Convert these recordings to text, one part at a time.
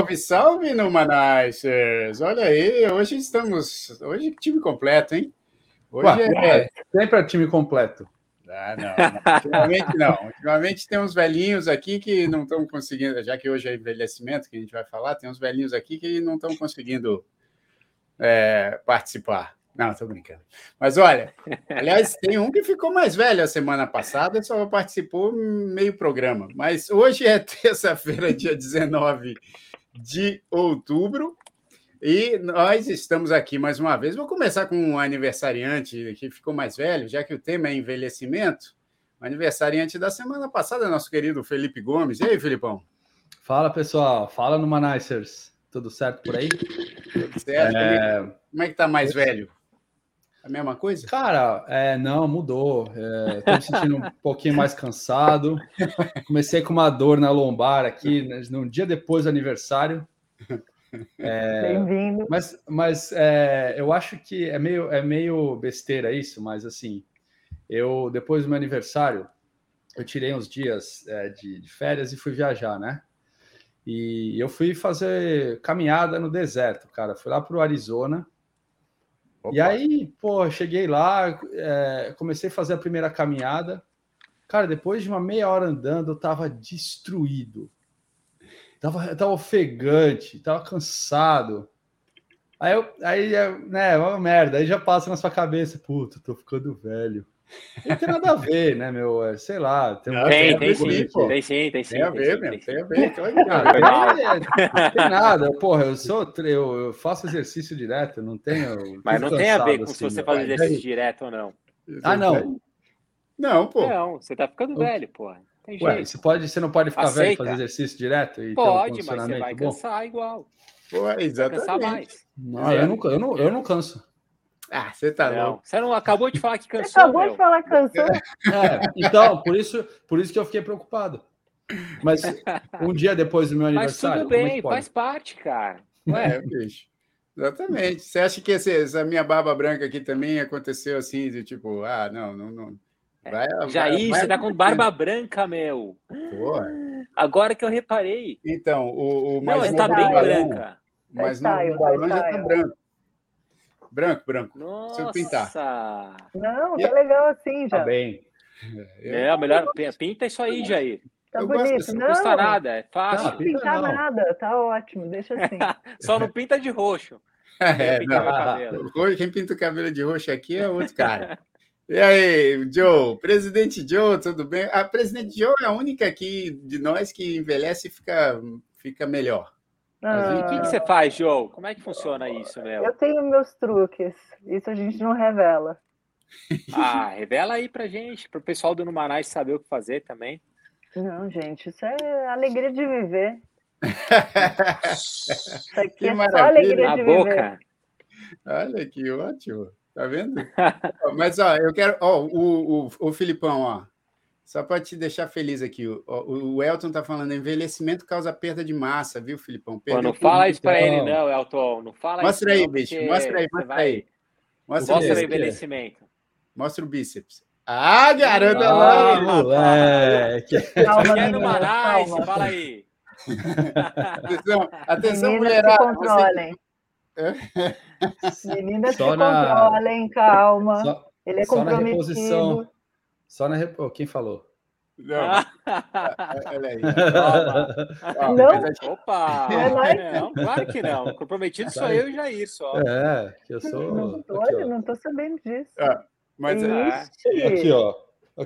Salve, salve, Numanizers! Olha aí, hoje estamos. Hoje time completo, hein? Hoje Ué, é. Sempre é time completo. Ah, não, não, ultimamente não. Ultimamente tem uns velhinhos aqui que não estão conseguindo, já que hoje é envelhecimento que a gente vai falar, tem uns velhinhos aqui que não estão conseguindo é, participar. Não, estou brincando. Mas olha, aliás, tem um que ficou mais velho a semana passada, só participou meio programa. Mas hoje é terça-feira, dia 19 de outubro, e nós estamos aqui mais uma vez. Vou começar com um aniversariante que ficou mais velho, já que o tema é envelhecimento. O aniversariante da semana passada, nosso querido Felipe Gomes. E aí, Felipão? Fala, pessoal. Fala no Manicers. Tudo certo por aí? Tudo certo. É... Como é que tá mais velho? A mesma coisa? Cara, é, não, mudou. Estou é, me sentindo um pouquinho mais cansado. Comecei com uma dor na lombar aqui, né, num dia depois do aniversário. É, Bem-vindo. Mas, mas é, eu acho que é meio, é meio besteira isso, mas assim, eu depois do meu aniversário, eu tirei uns dias é, de, de férias e fui viajar, né? E eu fui fazer caminhada no deserto, cara. Fui lá para o Arizona Opa. E aí, pô, cheguei lá, é, comecei a fazer a primeira caminhada. Cara, depois de uma meia hora andando, eu tava destruído. Tava, tava ofegante, tava cansado. Aí, eu, aí é, né, uma merda. Aí já passa na sua cabeça, puta, tô ficando velho. Não tem nada a ver, né, meu? É, sei lá. Tem, um... tem, tem, sim, tem, sim, tem sim. Tem a ver, meu. Tem a ver. Não, tem nada. Porra, eu sou. Eu, faço exercício direto, não tenho. Mas não tem a ver com assim, se você faz exercício direto ou não. Ah, não. Não, pô. Não, você tá ficando velho, porra. Tem jeito. Ué, você, pode, você não pode ficar Aceita. velho e fazer exercício direto? E pode, um mas você vai cansar igual. Pô, exatamente. Vai cansar mais. Não, eu, não, eu, não, eu não canso. Ah, você tá não. louco. Você não acabou de falar que cansou. Você acabou meu. de falar que cansou. É, então, por isso, por isso que eu fiquei preocupado. Mas um dia depois do meu aniversário. Mas tudo é bem, é faz parte, cara. Ué, bicho. Exatamente. Você acha que esse, essa minha barba branca aqui também aconteceu assim, de tipo, ah, não, não, não. Vai, Jair, vai, você tá com barba branca, meu. Porra. Agora que eu reparei. Então, o, o mais não, está bem branca. Mas não, o balão já tá branco. Branco, branco. Nossa. Se pintar. Não, tá legal assim já. Tá bem. É, é melhor. Pinta isso aí, Jair. Tá eu bonito, assim. não custa nada, é fácil. Não, pintar não. nada, tá ótimo, deixa assim. Só não pinta de roxo. É, não, quem pinta o cabelo de roxo aqui é outro cara. E aí, Joe? Presidente Joe, tudo bem? A presidente Joe é a única aqui de nós que envelhece e fica, fica melhor. Ah, o que, que, você faz, Joe? Como é que funciona isso, meu? Eu tenho meus truques. Isso a gente não revela. Ah, revela aí pra gente, pro pessoal do Numanais saber o que fazer também. Não, gente, isso é alegria de viver. isso aqui que é maravilha. só alegria Na de boca. viver. Olha que ótimo. Tá vendo? Mas, ó, eu quero. Ó, o, o, o Filipão, ó. Só para te deixar feliz aqui, o, o Elton está falando, envelhecimento causa perda de massa, viu, Filipão? Pô, não fala isso para ele, não, Elton. Não fala mostra isso. Aí, bicho, mostra aí, mostra vai... aí. Mostra, mostra o envelhecimento. Mostra o bíceps. Ah, garota! Ah, moleque! Calma, é no Manaus, fala aí. atenção, atenção mulherada. Se controlem. Você... Meninas só se na... controlem, calma. Só... Ele é só comprometido. Na reposição só na. Rep... Quem falou? Não. Olha aí. Não? Opa! É não, claro que não. Comprometido sou eu e Jair só. É, que eu sou. Não tô, aqui, não tô sabendo disso. Ah, mas é... Aqui, ó. Aqui, ó.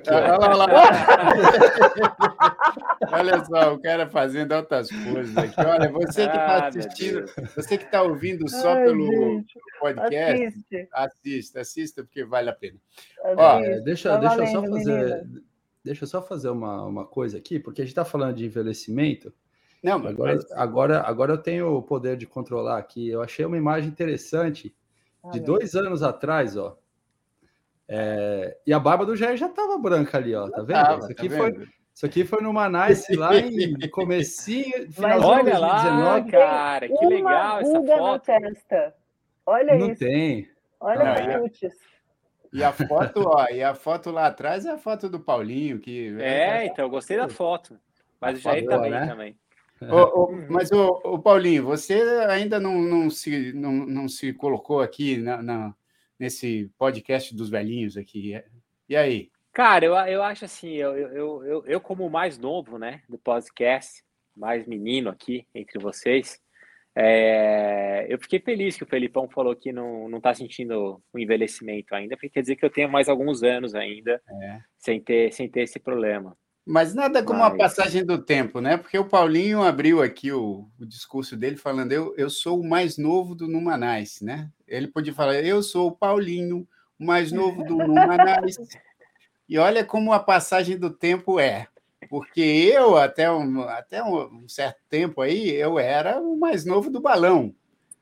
Ah, olha lá, olha só, o cara fazendo altas coisas aqui. Olha, você que está ah, assistindo, você que está ouvindo só Ai, pelo gente, podcast, assiste. assista, assista, porque vale a pena. Ó, é, deixa, tá deixa eu só fazer. Deixa eu só fazer uma, uma coisa aqui, porque a gente está falando de envelhecimento. Não, mas agora, agora, agora eu tenho o poder de controlar aqui. Eu achei uma imagem interessante de dois anos atrás, ó. É, e a barba do Jair já estava branca ali, ó. Tá vendo? Tava, isso, aqui tá foi, vendo? isso aqui foi no Manaus lá em comecinho, finalzinho Olha de 2019. lá, cara, que legal essa foto. Na testa. Olha Não isso. tem. Olha Não, os e a foto, ó, e a foto lá atrás é a foto do Paulinho, que. É, então, eu gostei da foto. Mas o Jair também, né? também. mas, o Paulinho, você ainda não, não, se, não, não se colocou aqui na, na, nesse podcast dos velhinhos aqui. E aí? Cara, eu, eu acho assim, eu, eu, eu, eu como mais novo, né, do podcast, mais menino aqui entre vocês, é, eu fiquei feliz que o Felipão falou que não, não tá sentindo o envelhecimento ainda, porque quer dizer que eu tenho mais alguns anos ainda é. sem, ter, sem ter esse problema. Mas nada como Mas... a passagem do tempo, né? Porque o Paulinho abriu aqui o, o discurso dele falando: eu, eu sou o mais novo do Numanais, né? Ele podia falar: eu sou o Paulinho, o mais novo do Numanais. e olha como a passagem do tempo é. Porque eu, até um, até um certo tempo aí, eu era o mais novo do balão.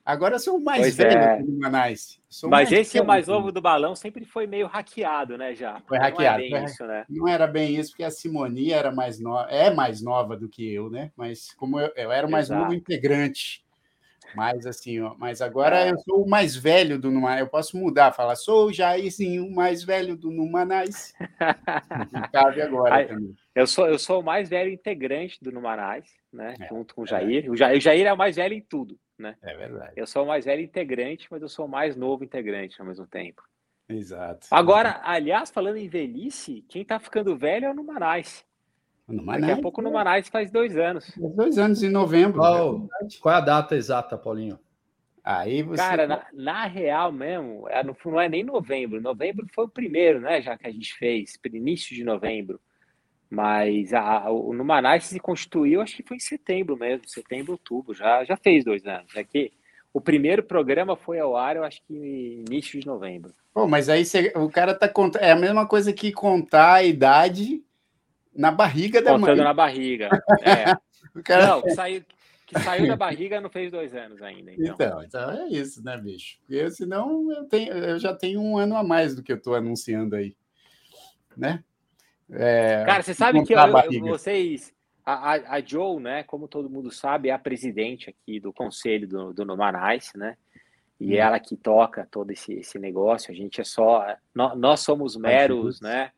Agora sou o mais pois velho é. do Manais. Mas esse o mais novo do balão sempre foi meio hackeado, né, já? Foi hackeado. Não, é isso, né? não era bem isso, porque a Simonia era mais nova, é mais nova do que eu, né? Mas como eu, eu era o mais Exato. novo integrante. Mas assim, ó, mas agora é. eu sou o mais velho do Numanais. Eu posso mudar, falar, sou o Jairzinho, o mais velho do Numanais. cabe agora Aí, também. Eu sou, eu sou o mais velho integrante do Numanais, né? É, junto com o é Jair. É. O Jair. O Jair é o mais velho em tudo, né? É verdade. Eu sou o mais velho integrante, mas eu sou o mais novo integrante ao mesmo tempo. Exato. Agora, aliás, falando em velhice, quem tá ficando velho é o Numanais. No Daqui a pouco no Manais faz dois anos. Faz dois anos em novembro. Qual, qual é a data exata, Paulinho? Aí você... Cara, na, na, real mesmo, é, não é nem novembro. Novembro foi o primeiro, né? Já que a gente fez, início de novembro. Mas a, o Numanais se constituiu, acho que foi em setembro mesmo, setembro, outubro. Já, já fez dois anos. É que o primeiro programa foi ao ar, eu acho que início de novembro. Pô, mas aí você, o cara tá contando. É a mesma coisa que contar a idade na barriga da Contando mãe. na barriga. É. cara... Não, que saiu, que saiu da barriga não fez dois anos ainda. Então. então, então é isso, né, bicho? Porque senão eu, tenho, eu já tenho um ano a mais do que eu estou anunciando aí. Né? É, Cara, você sabe que eu, eu, vocês. A, a, a, Joe, né, como todo mundo sabe, é a presidente aqui do conselho do, do Numanais, né? E hum. ela que toca todo esse, esse negócio. A gente é só. Nós, nós somos meros, né?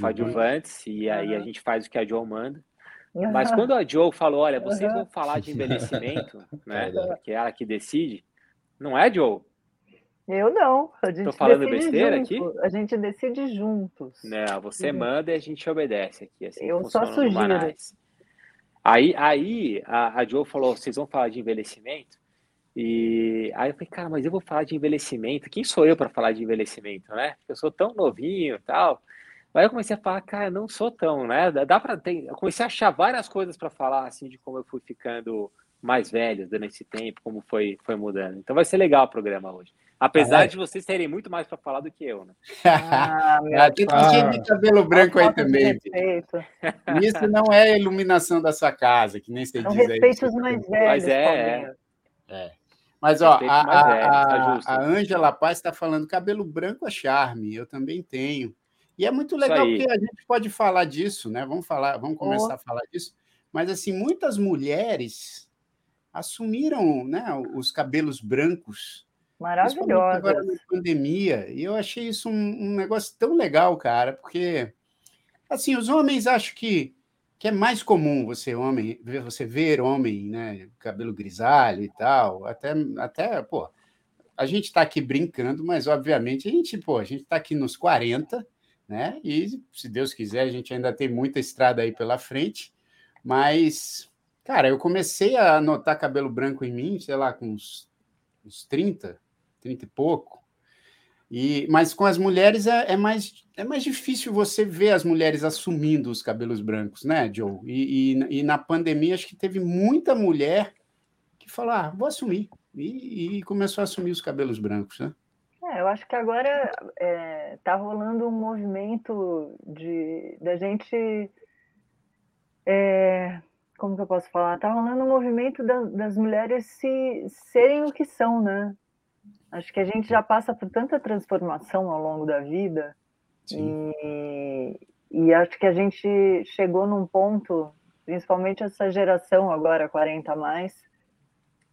coadjuvantes, e aí a gente faz o que a Joe manda. Mas quando a Joe falou, olha, vocês vão falar de envelhecimento, né? Que é ela que decide, não é, Joe? Eu não. A gente Tô falando besteira junto. aqui? A gente decide juntos. Não, você manda e a gente obedece aqui. Assim eu só sugiro. Aí, aí a, a Joe falou: vocês vão falar de envelhecimento? E aí eu falei, cara, mas eu vou falar de envelhecimento. Quem sou eu para falar de envelhecimento, né? Eu sou tão novinho tal. Aí eu comecei a falar, cara, não sou tão, né? Dá para ter. Eu comecei a achar várias coisas para falar, assim, de como eu fui ficando mais velho durante esse tempo, como foi, foi mudando. Então vai ser legal o programa hoje. Apesar ah, de vocês terem muito mais para falar do que eu, né? Ah, ah tem gente de cabelo branco aí também. Isso não é iluminação da sua casa, que nem você não diz respeite os mais velhos. Mas é, é. é. Mas, ó, a, a, tá a Ângela Paz está falando cabelo branco é charme, eu também tenho. E é muito legal porque a gente pode falar disso, né? Vamos falar, vamos começar oh. a falar disso. Mas assim, muitas mulheres assumiram, né, os cabelos brancos. Maravilhosa. Agora na pandemia. E eu achei isso um, um, negócio tão legal, cara, porque assim, os homens acham que que é mais comum você homem, você ver homem, né, cabelo grisalho e tal, até até, pô, a gente está aqui brincando, mas obviamente a gente, pô, a gente está aqui nos 40, né? E se Deus quiser, a gente ainda tem muita estrada aí pela frente, mas, cara, eu comecei a notar cabelo branco em mim, sei lá, com uns, uns 30, 30 e pouco. E, mas com as mulheres é, é, mais, é mais difícil você ver as mulheres assumindo os cabelos brancos, né, Joe? E, e, e na pandemia, acho que teve muita mulher que falou: ah, vou assumir. E, e começou a assumir os cabelos brancos, né? É, eu acho que agora está é, tá rolando um movimento de da gente. É, como que eu posso falar? Está rolando um movimento da, das mulheres se serem o que são, né? Acho que a gente já passa por tanta transformação ao longo da vida e, e acho que a gente chegou num ponto, principalmente essa geração agora 40 a mais,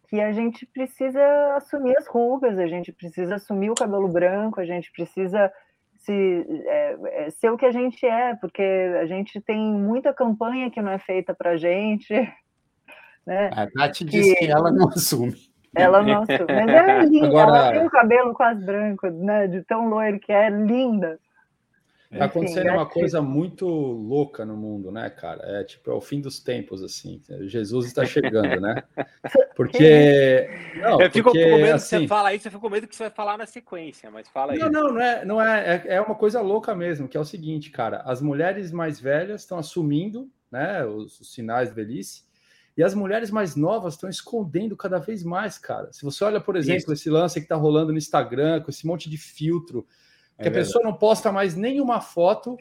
que a gente precisa assumir as rugas, a gente precisa assumir o cabelo branco, a gente precisa se, é, é, ser o que a gente é, porque a gente tem muita campanha que não é feita para a gente. Né? A Tati que... disse que ela não assume. Ela não assume. Mas é linda, Agora... ela tem o cabelo quase branco, né? De tão loiro que é linda. Tá acontecendo uma coisa muito louca no mundo, né, cara? É tipo, é o fim dos tempos, assim. Jesus está chegando, né? Porque. Não, eu fico porque, com medo assim, que você fala isso, eu fico com medo que você vai falar na sequência, mas fala aí. Não, não, não é, não é, é, é uma coisa louca mesmo, que é o seguinte, cara. As mulheres mais velhas estão assumindo né, os, os sinais de velhice, e as mulheres mais novas estão escondendo cada vez mais, cara. Se você olha, por exemplo, isso. esse lance que está rolando no Instagram, com esse monte de filtro é que a pessoa não posta mais nenhuma foto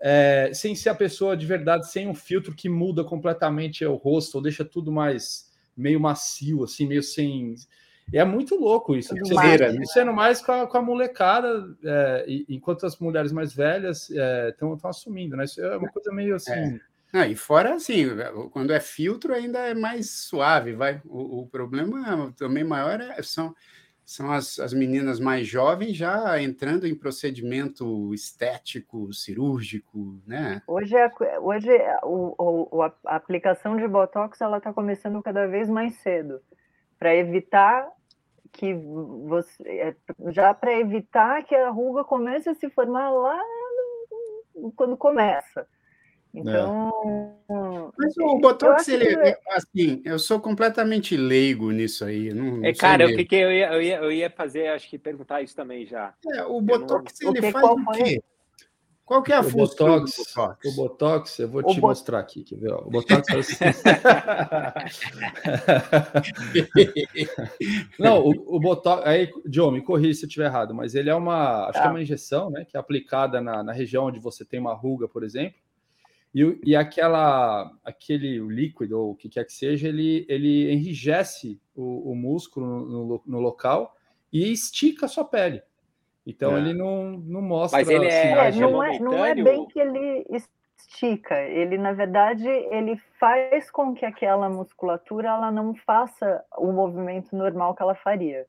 é, sem ser a pessoa de verdade, sem um filtro que muda completamente o rosto, ou deixa tudo mais meio macio, assim, meio sem. É muito louco isso. Madeira, né? sendo mais com a, com a molecada, é, enquanto as mulheres mais velhas estão é, assumindo, né? Isso é uma coisa meio assim. Ah, e fora assim, quando é filtro ainda é mais suave, vai. O, o problema também maior é, são são as, as meninas mais jovens já entrando em procedimento estético, cirúrgico, né? Hoje, é, hoje é, o, o, a aplicação de Botox ela está começando cada vez mais cedo, para evitar que você é, já para evitar que a ruga comece a se formar lá quando começa. Então. É. Mas o Botox, ele, que... É assim, eu sou completamente leigo nisso aí. Não, não é, cara, o que, que eu, ia, eu, ia, eu ia fazer, acho que perguntar isso também já. É, o Botox, não... ele o faz o quê? Qual que é a o função Botox, do Botox? O Botox, eu vou o te bot... mostrar aqui, quer ver? O Botox faz assim. Não, o, o Botox, aí, John, me corrija se eu estiver errado, mas ele é uma, acho que é uma injeção, né, que é aplicada na, na região onde você tem uma ruga, por exemplo, e, e aquela, aquele líquido, ou o que quer que seja, ele, ele enrijece o, o músculo no, no, local e estica a sua pele. Então é. ele não, não mostra. Mas ele é, é não, é, não é bem que ele estica. Ele na verdade ele faz com que aquela musculatura ela não faça o movimento normal que ela faria,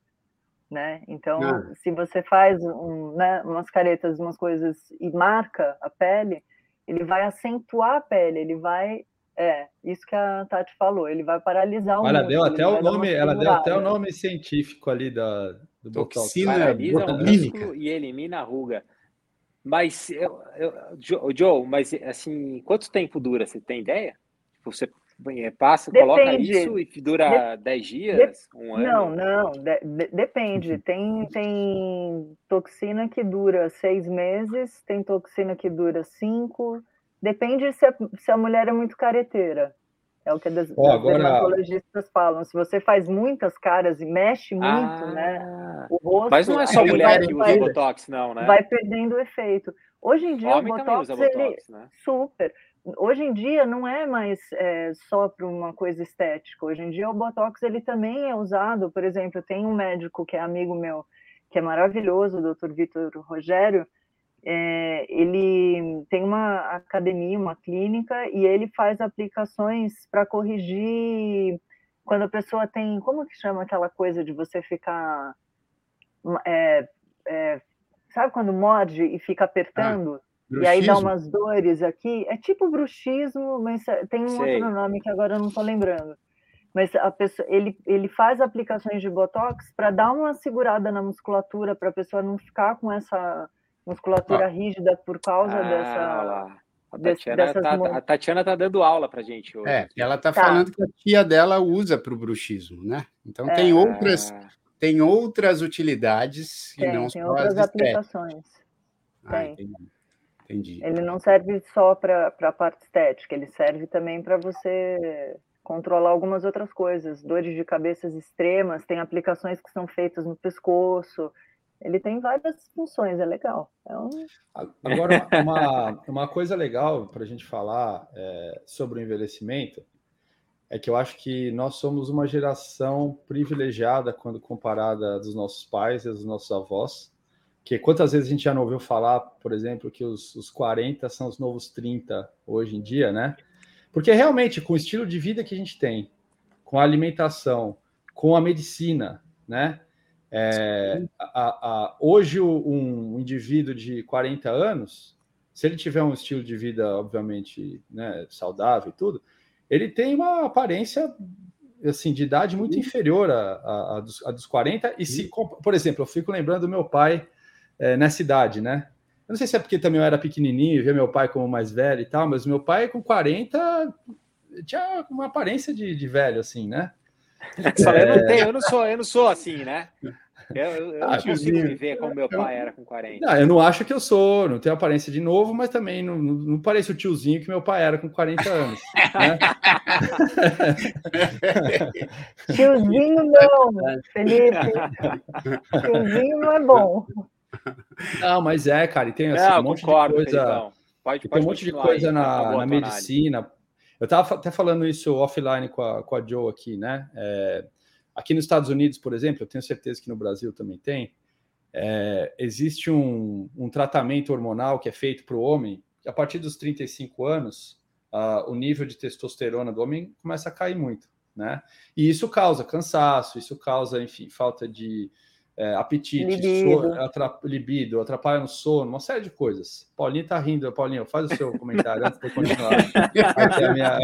né? Então ah. se você faz um, né, umas caretas, umas coisas e marca a pele, ele vai acentuar a pele, ele vai. É, isso que a Tati falou, ele vai paralisar o Ela deu até o nome, ela deu até o nome científico ali da, do Toxina Paralisa o músculo e elimina a ruga. Mas, eu, eu, Joe, mas assim, quanto tempo dura? Você tem ideia? Tipo, você é, passa, depende. coloca isso e dura 10 de... dias, um ano? Não, não, de, de, depende. Tem, tem toxina que dura seis meses, tem toxina que dura cinco. Depende se a, se a mulher é muito careteira. É o que as, oh, agora... dermatologistas falam. Se você faz muitas caras e mexe muito, ah, né? O rosto. Mas não é só mulher que usa Botox, não, né? Vai perdendo o efeito. Hoje em dia, Homem o Botox, botox ele. Né? Super hoje em dia não é mais é, só para uma coisa estética. Hoje em dia o botox ele também é usado. Por exemplo, tem um médico que é amigo meu que é maravilhoso, o Dr. Vitor Rogério. É, ele tem uma academia, uma clínica e ele faz aplicações para corrigir quando a pessoa tem, como que chama aquela coisa de você ficar, é, sabe quando morde e fica apertando? Ah Bruxismo? E aí dá umas dores aqui. É tipo bruxismo, mas tem um Sei. outro nome que agora eu não estou lembrando. Mas a pessoa, ele, ele faz aplicações de botox para dar uma segurada na musculatura, para a pessoa não ficar com essa musculatura ah. rígida por causa ah, dessa. A Tatiana, tá, a Tatiana tá dando aula para gente hoje. É, ela tá, tá, falando que a tia dela usa para o bruxismo, né? Então é. tem outras tem outras utilidades tem, e não tem outras aplicações. Ah, tem. Entendi. Ele não serve só para a parte estética, ele serve também para você controlar algumas outras coisas, dores de cabeças extremas, tem aplicações que são feitas no pescoço, ele tem várias funções, é legal. É um... Agora, uma, uma coisa legal para a gente falar é, sobre o envelhecimento é que eu acho que nós somos uma geração privilegiada quando comparada dos nossos pais e dos nossos avós, que quantas vezes a gente já não ouviu falar, por exemplo, que os, os 40 são os novos 30 hoje em dia, né? Porque realmente, com o estilo de vida que a gente tem, com a alimentação, com a medicina, né? É, a, a, hoje, um, indivíduo de 40 anos, se ele tiver um estilo de vida, obviamente, né, saudável e tudo, ele tem uma aparência assim de idade muito inferior à, à, à, dos, à dos 40. E se, por exemplo, eu fico lembrando do meu pai é, nessa idade, né? Eu não sei se é porque também eu era pequenininho, via meu pai como mais velho e tal, mas meu pai com 40 tinha uma aparência de, de velho, assim, né? É... eu, não tenho, eu, não sou, eu não sou assim, né? Eu, eu, eu ah, não consigo me ver como meu pai era com 40. Não, eu não acho que eu sou, não tenho aparência de novo, mas também não, não, não pareço o tiozinho que meu pai era com 40 anos. Né? tiozinho não, Felipe. Tiozinho não é bom. Não, mas é, cara, e tem assim, um monte concordo, de coisa. Pode, pode tem um monte de coisa aí, na, na medicina. Eu estava até falando isso offline com a, com a Joe aqui, né? É, aqui nos Estados Unidos, por exemplo, eu tenho certeza que no Brasil também tem. É, existe um, um, tratamento hormonal que é feito para o homem, que a partir dos 35 anos, uh, o nível de testosterona do homem começa a cair muito, né? E isso causa cansaço, isso causa, enfim, falta de é, apetite, libido. So, atrap, libido, atrapalha no sono, uma série de coisas. Paulinho tá rindo, Paulinho, faz o seu comentário antes de eu continuar. minha...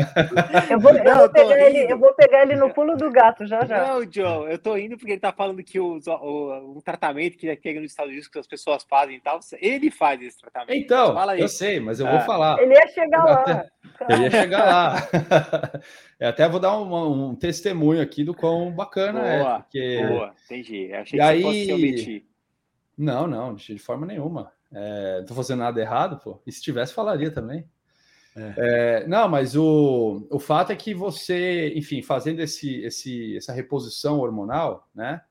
eu, vou, eu, vou pegar ele, eu vou pegar ele no pulo do gato já já. Não, Joe, eu tô indo porque ele tá falando que o, o, o tratamento que aqui nos Estados Unidos que as pessoas fazem e tal, ele faz esse tratamento. Então, eu sei, mas eu vou ah. falar. Ele ia chegar lá. Ele ia chegar lá. eu até vou dar um, um, testemunho aqui do quão bacana boa, é. Porque... Boa, entendi. achei e que aí... se omitir. Não, não, de forma nenhuma. É, não tô fazendo nada errado, pô. E se tivesse, falaria também. É. É, não, mas o, o fato é que você, enfim, fazendo esse, esse, essa reposição hormonal, né?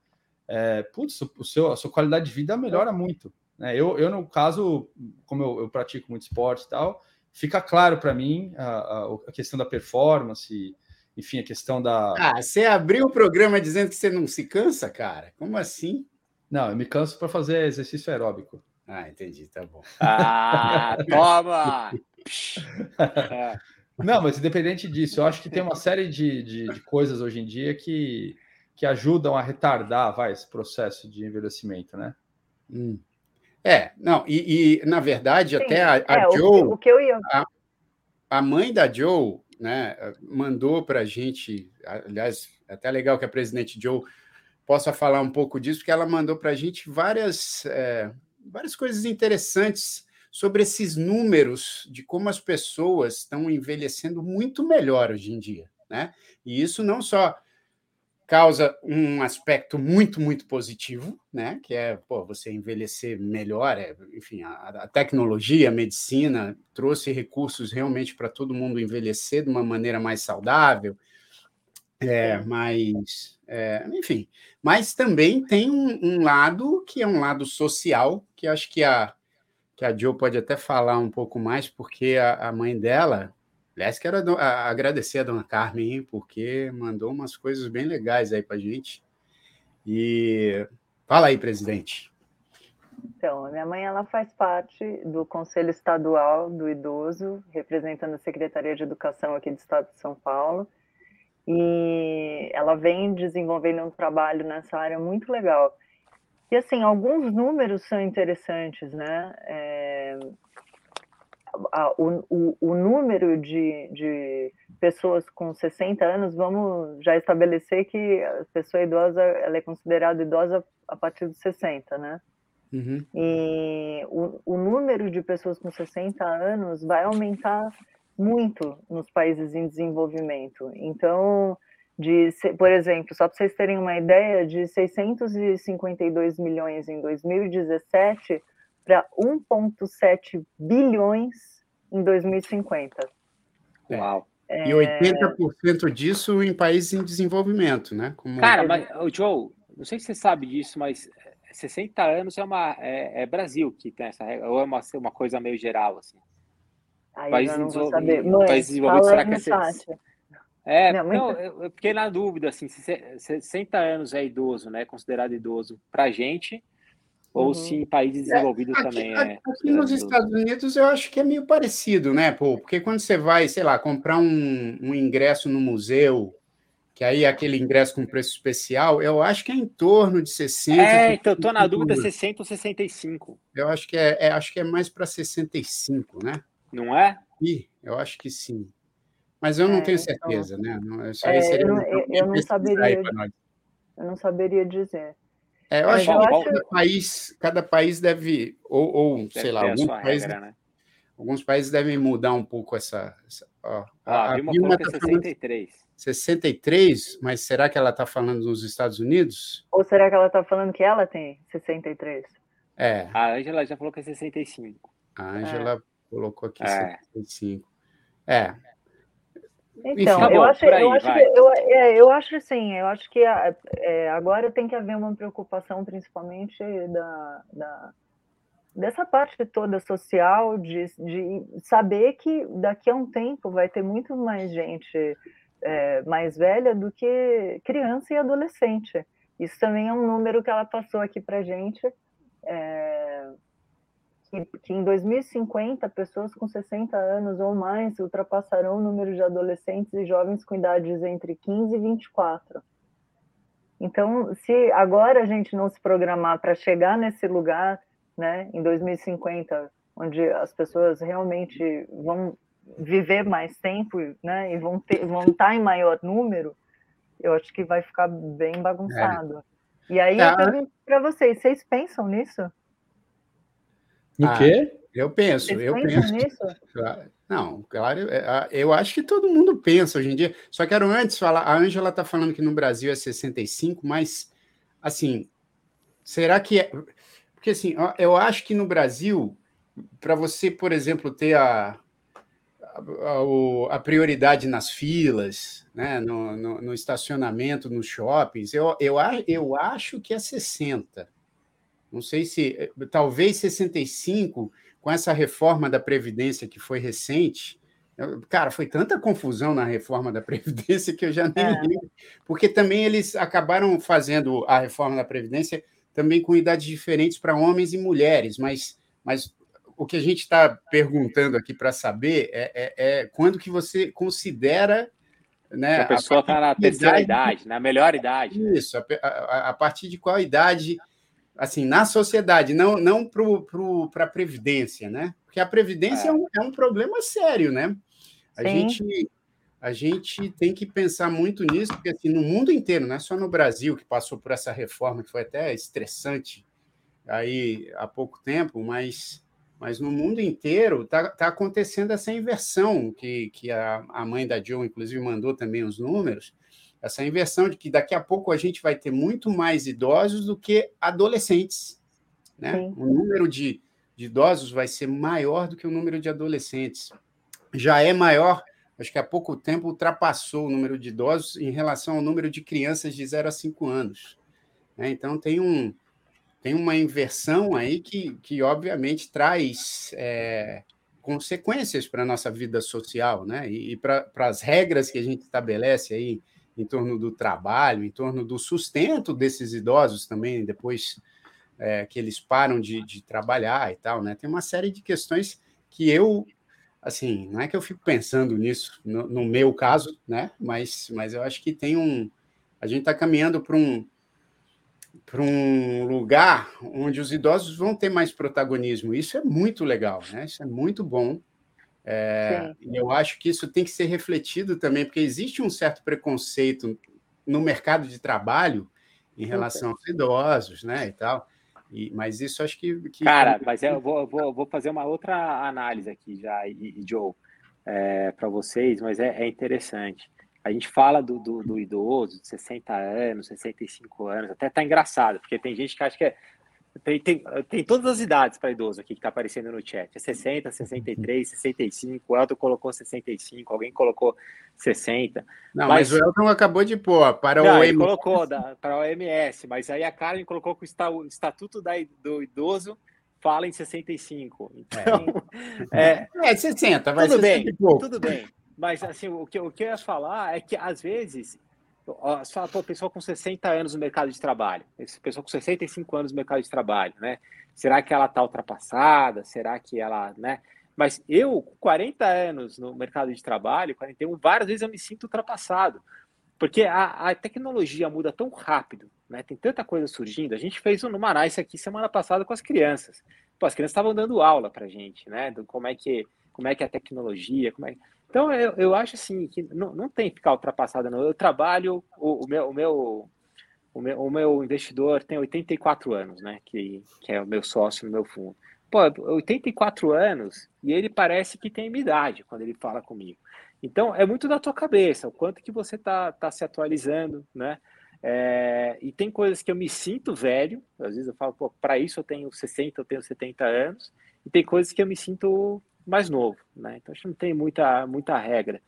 É, putz, o seu, a sua qualidade de vida melhora muito. Né? Eu, eu, no caso, como eu, eu pratico muito esporte e tal, fica claro para mim a, a, a, questão da performance, enfim, a questão da. Ah, você abriu o programa dizendo que você não se cansa, cara? Como assim? Não, eu me canso para fazer exercício aeróbico. Ah, entendi, tá bom. Ah, toma! Não, mas independente disso, eu acho que tem uma série de, de, de, coisas hoje em dia que, que ajudam a retardar vai, esse processo de envelhecimento, né? Hum. É, não, e, e na verdade, Sim, até a, a é, Joe. O, o, que eu ia. A, a mãe da Joe, né, mandou para a gente, aliás, é até legal que a presidente Joe possa falar um pouco disso, porque ela mandou para a gente várias, é, várias coisas interessantes sobre esses números de como as pessoas estão envelhecendo muito melhor hoje em dia, né? E isso não só causa um aspecto muito, muito positivo, né? Que é pô, você envelhecer melhor, é, enfim, a, a, tecnologia, a medicina trouxe recursos realmente para todo mundo envelhecer de uma maneira mais saudável, é, mais, é, enfim. Mas também tem um, um, lado que é um lado social, que acho que a que a Joe pode até falar um pouco mais, porque a, a mãe dela Aliás, quero agradecer a dona Carmen, porque mandou umas coisas bem legais aí para gente. E fala aí, presidente. Então, a minha mãe ela faz parte do Conselho Estadual do Idoso, representando a Secretaria de Educação aqui do Estado de São Paulo. E ela vem desenvolvendo um trabalho nessa área muito legal. E assim, alguns números são interessantes, né? É, a, o, o, o, número de, de pessoas com 60 anos, vamos já estabelecer que a pessoa idosa ela é considerada idosa a partir dos 60, né? Uhum. E o, o número de pessoas com 60 anos vai aumentar muito nos países em desenvolvimento. Então, de, por exemplo, só para vocês terem uma ideia, de 652 milhões em 2017 para 1,7 bilhões em 2050. É. Uau! É... E 80% disso em países em desenvolvimento, né? Como... Cara, mas, Joe, não sei se você sabe disso, mas 60 anos é, uma, é, é Brasil que tem essa regra, ou é uma, uma coisa meio geral, assim? Aí países eu não vou saber. Mãe, desenvolvidos, será que é, é, não, não eu fiquei na dúvida, assim, 60 anos é idoso, né? Considerado idoso pra gente, ou uhum. se em países é, desenvolvidos é, aqui, também é. Aqui nos Estados Unidos eu acho que é meio parecido, né, pô? Porque quando você vai, sei lá, comprar um, um ingresso no museu, que aí é aquele ingresso com preço especial, eu acho que é em torno de 60. É, então eu tô na dúvida 60 ou 65. Eu acho que é, é acho que é mais para 65, né? Não é? Ih, eu acho que sim. Mas eu não é, tenho então certeza, então, né? Isso aí é, seria eu, não, eu, eu não saberia. Eu não saberia dizer. É, eu acho que cada, país, cada país deve, ou, ou sei lá, alguns países, regra, né? alguns países devem mudar um pouco essa. essa ó, ah, a, a Vilma tá 63. Falando, 63, mas será que ela está falando nos Estados Unidos? Ou será que ela está falando que ela tem 63? É. A Ângela já falou que é 65. A Ângela é. colocou aqui é. 65. É. Então, Enfim, eu, acho, aí, eu, acho que, eu, é, eu acho assim, eu acho que é, agora tem que haver uma preocupação, principalmente da, da dessa parte toda social, de, de saber que daqui a um tempo vai ter muito mais gente é, mais velha do que criança e adolescente. Isso também é um número que ela passou aqui para gente. É, que, que em 2050 pessoas com 60 anos ou mais ultrapassarão o número de adolescentes e jovens com idades entre 15 e 24. Então, se agora a gente não se programar para chegar nesse lugar, né, em 2050, onde as pessoas realmente vão viver mais tempo, né, e vão ter, vão estar tá em maior número, eu acho que vai ficar bem bagunçado. É. E aí é. eu pergunto para vocês, vocês pensam nisso? No ah, quê? Eu penso, Vocês eu penso. Nisso? Não, claro, é, eu acho que todo mundo pensa hoje em dia. Só quero antes falar, a Ângela está falando que no Brasil é 65, mas assim, será que é. Porque assim, eu acho que no Brasil, para você, por exemplo, ter a, a, a, prioridade nas filas, né, no, no, no, estacionamento, nos shoppings, eu, eu, eu acho que é 60. Não sei se, eh, talvez 65, com essa reforma da Previdência que foi recente, cara, foi tanta confusão na reforma da Previdência que eu já nem é. lembro, porque também eles acabaram fazendo a reforma da Previdência também com idades diferentes para homens e mulheres, mas, mas o que a gente está perguntando aqui para saber é, é, é, quando que você considera né, a pessoa está na terceira idade, na melhor idade. Isso, a, a, a, partir de qual idade assim, na sociedade, não, não para a Previdência, né? Porque a Previdência é, é um, é um problema sério, né? A gente, a gente tem que pensar muito nisso, porque assim, no mundo inteiro, não é só no Brasil que passou por essa reforma, que foi até estressante aí há pouco tempo, mas, mas no mundo inteiro está tá acontecendo essa inversão, que, que a, a mãe da Joe, inclusive, mandou também os números, essa inversão de que daqui a pouco a gente vai ter muito mais idosos do que adolescentes. Né? O número de, de idosos vai ser maior do que o número de adolescentes. Já é maior, acho que há pouco tempo ultrapassou o número de idosos em relação ao número de crianças de 0 a 5 anos. Né? Então, tem, um, tem uma inversão aí que, que obviamente, traz. É, consequências para a nossa vida social, né? E, e para as regras que a gente estabelece aí em torno do trabalho, em torno do sustento desses idosos também, depois é, que eles param de, de, trabalhar e tal, né? Tem uma série de questões que eu, assim, não é que eu fico pensando nisso no, no meu caso, né? Mas, mas eu acho que tem um, a gente está caminhando para um para um lugar onde os idosos vão ter mais protagonismo. Isso é muito legal, né? Isso é muito bom. É, e eu acho que isso tem que ser refletido também, porque existe um certo preconceito no mercado de trabalho em relação aos idosos, né, e tal. E, mas isso acho que, que... cara, mas eu vou, vou, vou, fazer uma outra análise aqui já, e, e Joe, é, para vocês, mas é, é, interessante. A gente fala do, do, do, idoso de 60 anos, 65 anos, até tá engraçado, porque tem gente que acha que é tem, tem, tem todas as idades para idoso aqui que está aparecendo no chat. É 60, 63, 65. O Elton colocou 65, alguém colocou 60. Não, mas, mas o Elton acabou de pôr para não, o OMS. colocou da, para o OMS, mas aí a Karen colocou que o Estatuto da, do Idoso fala em 65. Então, é, é, é 60, vai tudo bem, tudo bem. Mas assim, o que, o que eu ia falar é que às vezes você fala, pô, pessoa com 60 anos no mercado de trabalho, pessoa com 65 anos no mercado de trabalho, né? Será que ela está ultrapassada? Será que ela, né? Mas eu, com 40 anos no mercado de trabalho, 41, várias vezes eu me sinto ultrapassado. Porque a, a tecnologia muda tão rápido, né? Tem tanta coisa surgindo. A gente fez um Nice aqui semana passada com as crianças. Pô, as crianças estavam dando aula para gente, né? Do como é que como é que é a tecnologia, como é Então, eu, eu acho assim que não, não tem que ficar ultrapassada, não. Eu trabalho, o, o, meu, o, meu, o, meu, o meu investidor tem 84 anos, né? Que, que é o meu sócio no meu fundo. Pô, 84 anos e ele parece que tem minha idade quando ele fala comigo. Então, é muito da tua cabeça, o quanto que você tá, tá se atualizando, né? É, e tem coisas que eu me sinto velho, às vezes eu falo, pô, para isso eu tenho 60, eu tenho 70 anos, e tem coisas que eu me sinto mais novo, né? Então acho que não tem muita, muita regra.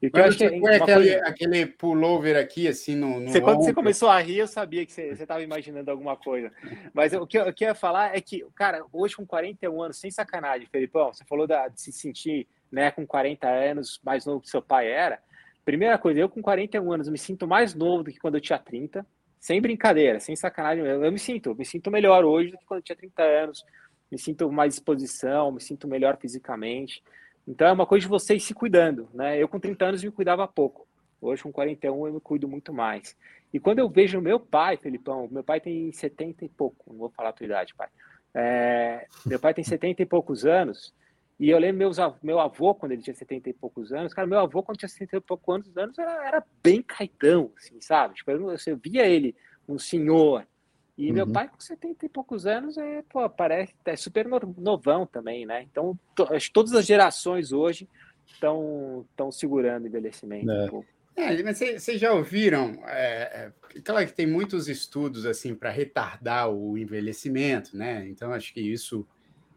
E o que eu acho que é aquele, coisa... aquele pullover aqui, assim, no. no você, quando você começou a rir, eu sabia que você estava imaginando alguma coisa. Mas o que, eu, o que eu ia falar é que, cara, hoje com 41 anos, sem sacanagem, Felipão, você falou da, de se sentir né, com 40 anos mais novo que seu pai era. Primeira coisa, eu com 41 anos me sinto mais novo do que quando eu tinha 30. Sem brincadeira, sem sacanagem. Eu, eu me sinto, me sinto melhor hoje do que quando eu tinha 30 anos me sinto mais disposição, me sinto melhor fisicamente. Então é uma coisa de vocês se cuidando, né? Eu com 30 anos me cuidava pouco. Hoje com 41 eu me cuido muito mais. E quando eu vejo meu pai, Felipão, meu pai tem 70 e pouco, não vou falar a tua idade, pai. É, meu pai tem 70 e poucos anos, e eu lembro meus, meu avô, quando ele tinha 70 e poucos anos, cara, meu avô, quando tinha 70 e poucos anos, era, era bem caetão, assim, sabe? Tipo, eu, eu via ele, um senhor, e uhum. meu pai, com 70 e poucos anos, é, pô, parece, é super novão também, né? Então, to, acho que todas as gerações hoje estão segurando o envelhecimento é. um pouco. É, mas vocês já ouviram? É, é, claro que tem muitos estudos assim para retardar o envelhecimento, né? Então acho que isso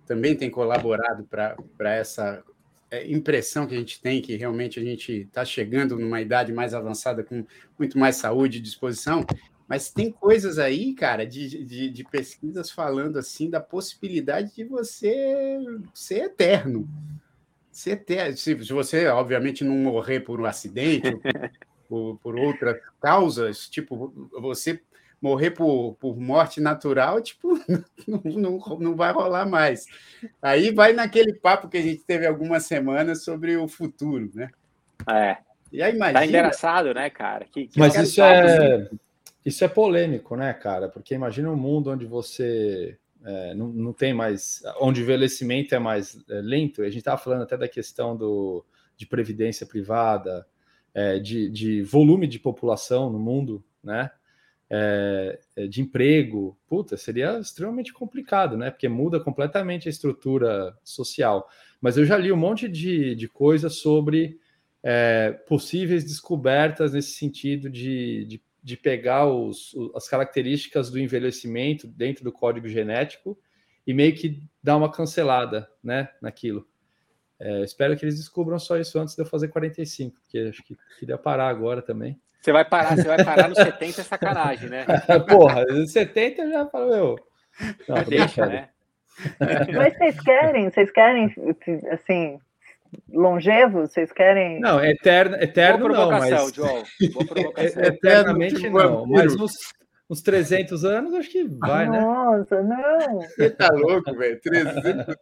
também tem colaborado para essa é, impressão que a gente tem que realmente a gente está chegando numa idade mais avançada com muito mais saúde e disposição. Mas tem coisas aí, cara, de, de, de, pesquisas falando assim da possibilidade de você ser eterno. Ser eterno. Se, se você, obviamente, não morrer por um acidente, por, por outras causas, tipo, você morrer por, por morte natural, tipo, não, não, não vai rolar mais. Aí vai naquele papo que a gente teve algumas semanas sobre o futuro, né? É. E aí imagina... Tá engraçado, né, cara? Que, que Mas isso é... Assim. Isso é polêmico, né, cara? Porque imagina um mundo onde você é, não, não tem mais. onde o envelhecimento é mais é, lento. A gente estava falando até da questão do, de previdência privada, é, de, de, volume de população no mundo, né? É, é, de emprego. Puta, seria extremamente complicado, né? Porque muda completamente a estrutura social. Mas eu já li um monte de, de coisa sobre é, possíveis descobertas nesse sentido de, de de pegar os, as características do envelhecimento dentro do código genético e meio que dar uma cancelada né, naquilo. É, espero que eles descubram só isso antes de eu fazer 45, porque acho que queria parar agora também. Você vai parar, você vai parar no 70 é sacanagem, né? Porra, 70 eu já falo, meu. Não, Deixa, né? Mas vocês querem, vocês querem, assim, longevos? Vocês querem. Não, eterno, eterno não, mas. Joel. Eternamente não, mas uns, uns 300 anos acho que vai, né? Nossa, não. Você tá louco, velho? 300.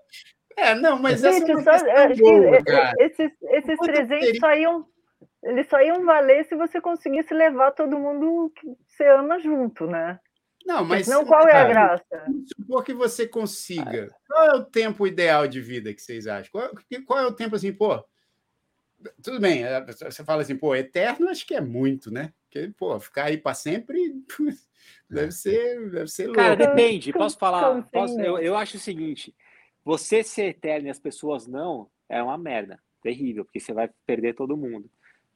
É, não, mas Gente, essa é só, boa, cara. Esses, esses 300 só iam, eles só iam valer se você conseguisse levar todo mundo que você ama junto, né? Não, mas. Não, qual é a graça? Supor que você consiga. Qual é o tempo ideal de vida que vocês acham? Qual, qual é o tempo assim, pô? Tudo bem, é, você fala assim, pô, eterno acho que é muito, né? Porque, pô, ficar aí para sempre deve ser, deve ser louco. Cara, depende. Posso falar? Posso, eu, eu acho o seguinte: você ser eterno e as pessoas não, é uma merda. Terrível, porque você vai perder todo mundo.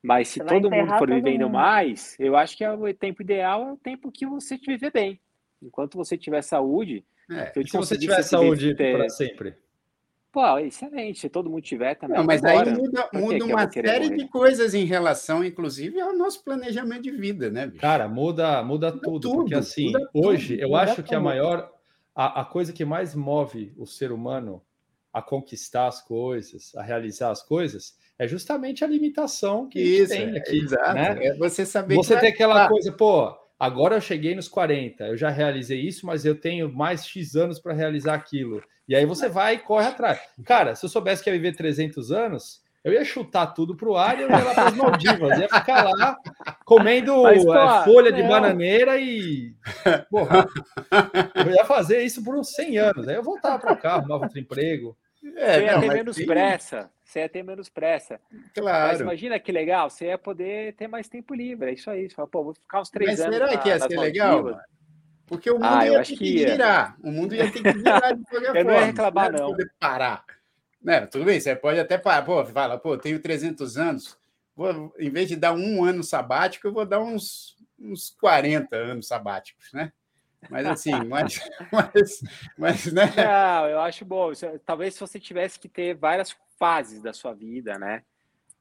Mas se todo mundo for vivendo mundo. mais, eu acho que é o tempo ideal é o tempo que você viver bem. Enquanto você tiver saúde. É, se, se você tiver saúde ter... para sempre. Pô, excelente. Se todo mundo tiver também. Não, mas aí muda, muda uma série morrer? de coisas em relação, inclusive, ao nosso planejamento de vida, né, bicho? Cara, muda, muda, muda tudo, tudo, Porque assim, hoje, tudo, eu acho que a maior. A, a coisa que mais move o ser humano a conquistar as coisas, a realizar as coisas, é justamente a limitação que Isso, tem aqui. Exato. Né? É você saber. Você tem aquela coisa, pô, agora eu cheguei nos 40, eu já realizei isso, mas eu tenho mais X anos para realizar aquilo. E aí você vai e corre atrás. Cara, se eu soubesse que ia viver 300 anos, eu ia chutar tudo pro ar e eu ia lá para as Maldivas, ia ficar lá comendo mas, pô, é, folha de bananeira e. Porra, eu ia fazer isso por uns 100 anos. Aí eu voltava para cá, arrumava outro emprego. É, você ia ter menos tem... pressa. Você ia ter menos pressa. Claro. Mas imagina que legal, você ia poder ter mais tempo livre. É isso aí. Você fala, pô, vou ficar uns três Mas anos. Será na, que ia ser legal? Porque o mundo ah, ia ter que, que virar. O mundo ia ter que virar de qualquer eu forma. Eu não ia reclamar, não. Poder parar. Né, tudo bem, você pode até parar. Pô, fala, pô, tenho 300 anos. Vou, em vez de dar um ano sabático, eu vou dar uns, uns 40 anos sabáticos, né? Mas assim, mas, mas, mas né? Não, eu acho bom. Talvez se você tivesse que ter várias fases da sua vida, né?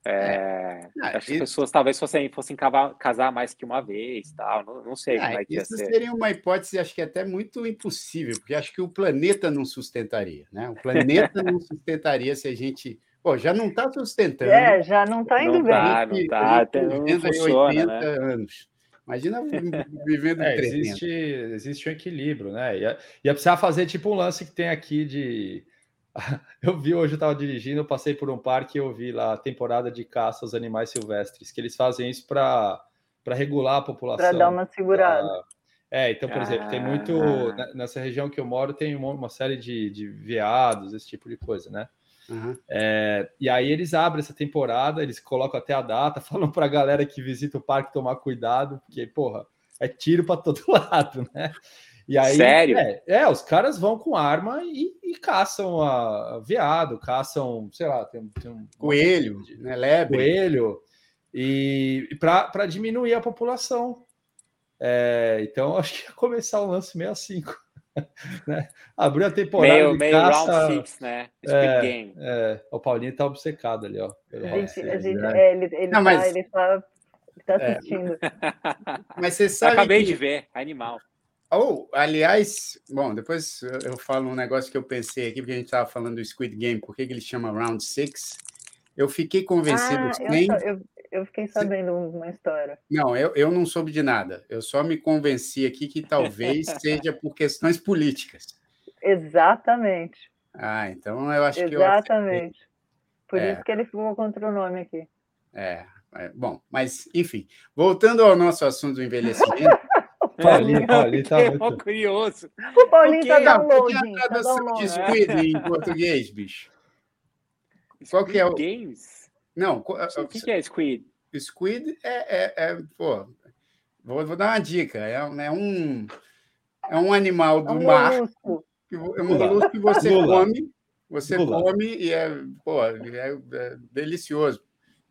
É, é. Ah, acho que as pessoas talvez fossem, fossem casar mais que uma vez, tal. Não, não sei ah, como é que isso ser. seria uma hipótese, acho que até muito impossível, porque acho que o planeta não sustentaria, né? O planeta não sustentaria se a gente Pô, já não está sustentando. É, já não está indo não bem. Tá, não está, até não funciona, 80 né? anos. Imagina vivendo é, existe, existe um equilíbrio, né? Ia, ia precisar fazer tipo um lance que tem aqui de. Eu vi hoje, eu estava dirigindo, eu passei por um parque e eu vi lá a temporada de caça aos animais silvestres, que eles fazem isso para regular a população. Para dar uma segurada. Pra... É, então, por ah. exemplo, tem muito. Ah. Nessa região que eu moro, tem uma, uma série de, de veados, esse tipo de coisa, né? Uhum. É, e aí eles abrem essa temporada, eles colocam até a data, falam para a galera que visita o parque tomar cuidado, porque, porra, é tiro para todo lado, né? E aí, Sério? É, é, os caras vão com arma e, e caçam a, a, veado, caçam, sei lá, tem, tem um. Coelho, né? Lebre. Coelho. E, e para diminuir a população. É, então, acho que ia começar o lance 65. né? Abriu a temporada. Meio, meio caça, round six, né? é, game. É, o Paulinho tá obcecado ali, ó. Gente, a gente, né? é, ele, ele, Não, tá, mas... ele tá, tá é. assistindo. Mas você sabe. Acabei que... de ver, animal. Ou, oh, aliás, bom, depois eu falo um negócio que eu pensei aqui, porque a gente estava falando do Squid Game, por que, que ele chama Round Six? Eu fiquei convencido ah, sem. Eu, eu, eu fiquei sabendo uma história. Não, eu, eu não soube de nada. Eu só me convenci aqui que talvez seja por questões políticas. Exatamente. Ah, então eu acho Exatamente. que. Exatamente. Por é. isso que ele ficou contra o nome aqui. É, é, bom, mas enfim, voltando ao nosso assunto do envelhecimento. Paulinho, Paulinho tá muito... curioso. O Paulinho tá downloading. Qual é a tradução tá de squid em português, bicho? Qual que é o... Games? Não, o que, que é Squid? Squid é, é, é pô, vou, vou, dar uma dica, é, é, um é um animal do é um mar, molusco. Que, é um molusco que você Lula. come, você Lula. come e é, pô, é, é delicioso.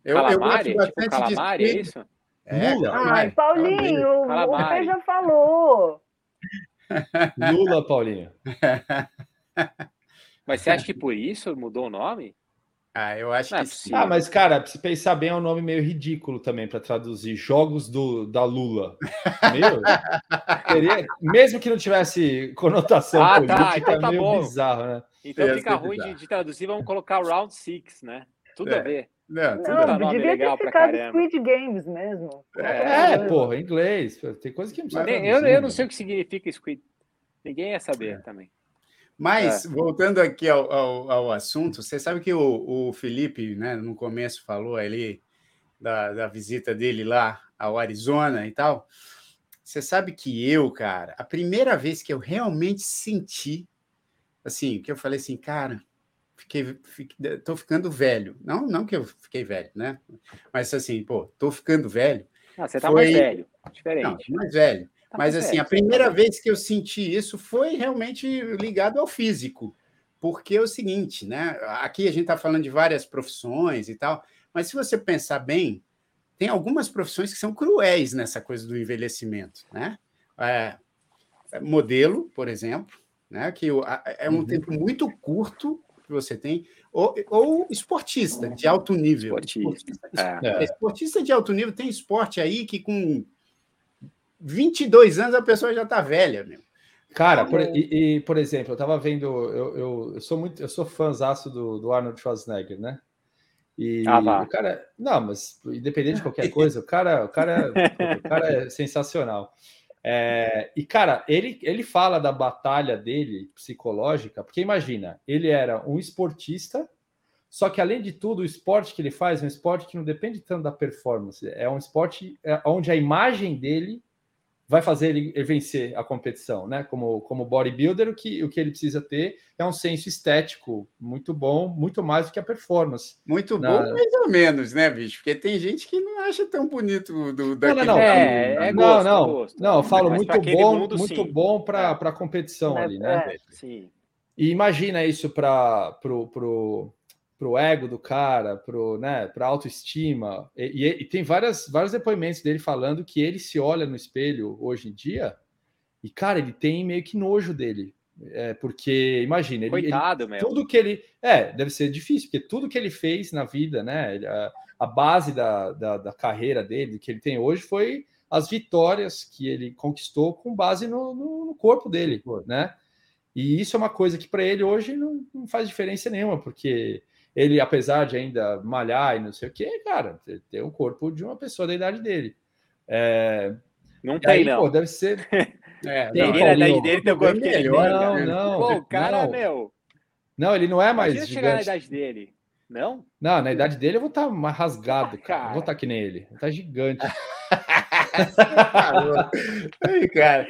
Eu, calamari? eu gosto tipo bastante tipo calamari, de é isso? É, Lula. Ai, Paulinho, o Fê já falou. Lula, Paulinho. Mas você acha que por isso mudou o nome? Ah, eu acho não que sim. Ah, mas, cara, se pensar bem, é um nome meio ridículo também para traduzir. Jogos do, da Lula. Meu, mesmo que não tivesse conotação ah, tá, política, tá, então tá meio bom. bizarro, né? Então é, fica ruim de, de, traduzir, vamos colocar Round Six, né? Tudo é. a ver. Não, tudo não, nome devia legal ter ficado Squid Games mesmo. É, é porra, em inglês. Tem coisa que não precisa eu, eu não sei o que significa Squid. Ninguém ia saber é. também. Mas, é. voltando aqui ao, ao, ao, assunto, você sabe que o, o Felipe, né, no começo, falou ali da, da visita dele lá ao Arizona e tal. Você sabe que eu, cara, a primeira vez que eu realmente senti, assim, que eu falei assim, cara, fiquei, fiquei, tô ficando velho. Não, não que eu fiquei velho, né? Mas assim, pô, tô ficando velho. Ah, você tá foi... mais velho, diferente. Não, mais velho. Tá Mas assim, a primeira vez que eu senti isso foi realmente ligado ao físico. Porque é o seguinte, né? Aqui a gente está falando de várias profissões e tal, mas se você pensar bem, tem algumas profissões que são cruéis nessa coisa do envelhecimento, né? É, modelo, por exemplo, né? Que é um uhum. tempo muito curto que você tem, ou, ou esportista de alto nível. Esportista. É. esportista de alto nível tem esporte aí que com 22 anos a pessoa já está velha, meu. Cara, por, e, e, por exemplo, eu estava vendo, eu, eu, eu, sou muito, eu sou fãzaço do, do Arnold Schwarzenegger, né? E ah, o cara, não, mas independente de qualquer coisa, o cara, o cara, o cara é sensacional. É, e cara, ele, ele fala da batalha dele psicológica, porque imagina, ele era um esportista, só que além de tudo, o esporte que ele faz é um esporte que não depende tanto da performance, é um esporte é, onde a imagem dele vai fazer ele vencer a competição, né? Como, como bodybuilder, o que, o que ele precisa ter é um senso estético muito bom, muito mais do que a performance. Muito na... bom, mais ou menos, né, bicho? Porque tem gente que não acha tão bonito do daquele não, não, não. É, é gosto, não, não, gosto. não, eu falo Mas muito bom, mundo, muito sim. bom para é. a competição é, ali, né? É, sim. E imagina isso para pro, pro pro ego do cara, pro, né, pra autoestima. E, e, e, tem várias, vários depoimentos dele falando que ele se olha no espelho hoje em dia e, cara, ele tem meio que nojo dele. É, porque, imagina, ele, Coitado, ele, tudo que ele. É, deve ser difícil, porque tudo que ele fez na vida, né? A, a base da, da, da, carreira dele, que ele tem hoje, foi as vitórias que ele conquistou com base no, no, no corpo dele, né? E isso é uma coisa que para ele hoje não, não faz diferença nenhuma, porque ele, apesar de ainda malhar e não sei o que, cara, tem o corpo de uma pessoa da idade dele. É... Não tem, aí, não. Pô, deve ser. É, tem, Ninguém na idade dele tem o corpo melhor. Não, né? não. Pô, o cara, não. meu. Não, ele não é mais. Imagina chegar na idade dele. Não? Não, na idade dele eu vou estar tá mais rasgado, cara. cara. vou estar tá que nem ele. Tá gigante. Aí, cara.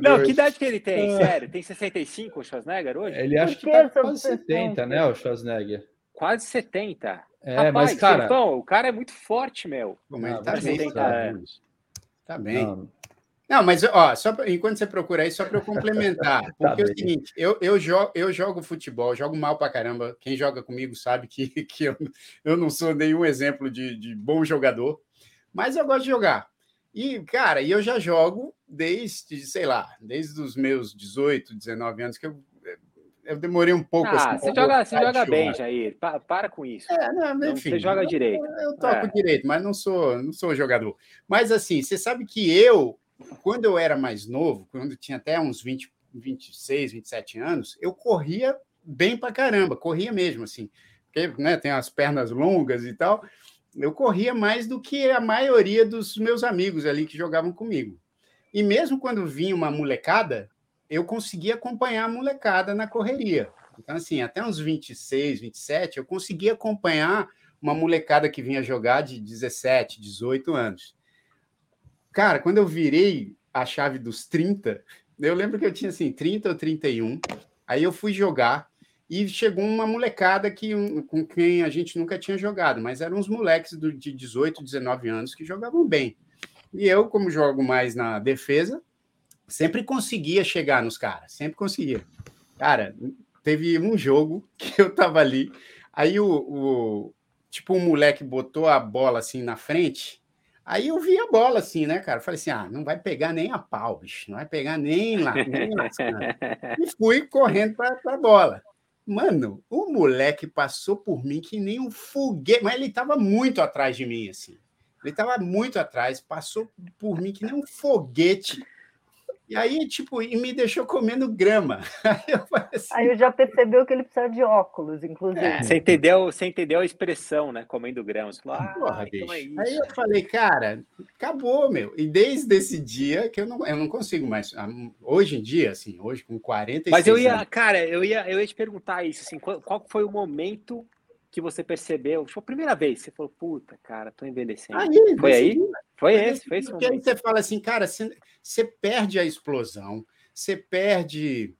Não, que idade que ele tem? Ah. Sério? Tem 65 o Schwarzenegger hoje? Ele acha que tá quase 70, né, o Schwarzenegger? Quase 70. É, Rapaz, mas, cara. Então, o cara é muito forte, meu. Mas ele tá bem, 70 anos. Tá bem. Não. Não, mas ó, só pra, enquanto você procura aí, só para eu complementar. Tá porque tá é o seguinte, eu, eu, jogo, eu jogo futebol, jogo mal para caramba. Quem joga comigo sabe que, que eu, eu não sou nenhum exemplo de, de bom jogador, mas eu gosto de jogar. E, cara, e eu já jogo desde, sei lá, desde os meus 18, 19 anos, que eu eu demorei um pouco. Ah, assim, você joga, você joga bem, Jair. Pa, para com isso. É, não, enfim, você joga direito. Eu, eu toco é. direito, mas não sou, não sou jogador. Mas assim, você sabe que eu, quando eu era mais novo, quando tinha até uns 20, 26, 27 anos, eu corria bem pra caramba, corria mesmo, assim. Porque né, tem as pernas longas e tal. Eu corria mais do que a maioria dos meus amigos ali que jogavam comigo. E mesmo quando vinha uma molecada, eu consegui acompanhar a molecada na correria. Então, assim, até uns 26, 27, eu consegui acompanhar uma molecada que vinha jogar de 17, 18 anos. Cara, quando eu virei a chave dos 30, eu lembro que eu tinha assim, 30 ou 31. Aí eu fui jogar e chegou uma molecada que, com quem a gente nunca tinha jogado, mas eram uns moleques de 18, 19 anos que jogavam bem. E eu, como jogo mais na defesa, sempre conseguia chegar nos caras, sempre conseguia. Cara, teve um jogo que eu tava ali, aí o, o tipo um moleque botou a bola assim na frente, aí eu vi a bola assim, né, cara? Falei assim: "Ah, não vai pegar nem a pau, bicho, não vai pegar nem lá, nem lá". e fui correndo para a bola. Mano, o moleque passou por mim que nem um foguete, mas ele tava muito atrás de mim assim. Ele tava muito atrás, passou por mim que nem um foguete e aí, tipo, e me deixou comendo grama. Aí eu, assim, aí eu já percebeu que ele precisa de óculos, inclusive. É. Você, entendeu, você entendeu a expressão, né? Comendo grama. Você falou, ah, Porra, então é isso. Aí eu falei, cara, acabou, meu. E desde esse dia que eu não, eu não consigo mais. Ah, hoje em dia, assim, hoje com 46 Mas eu ia, anos, cara, eu ia, eu ia te perguntar isso, assim, qual, qual foi o momento que você percebeu? Foi a primeira vez você falou, puta, cara, tô envelhecendo. Aí, foi aí? Foi esse, foi esse Porque aí você fala assim, cara, você perde a explosão, você perde.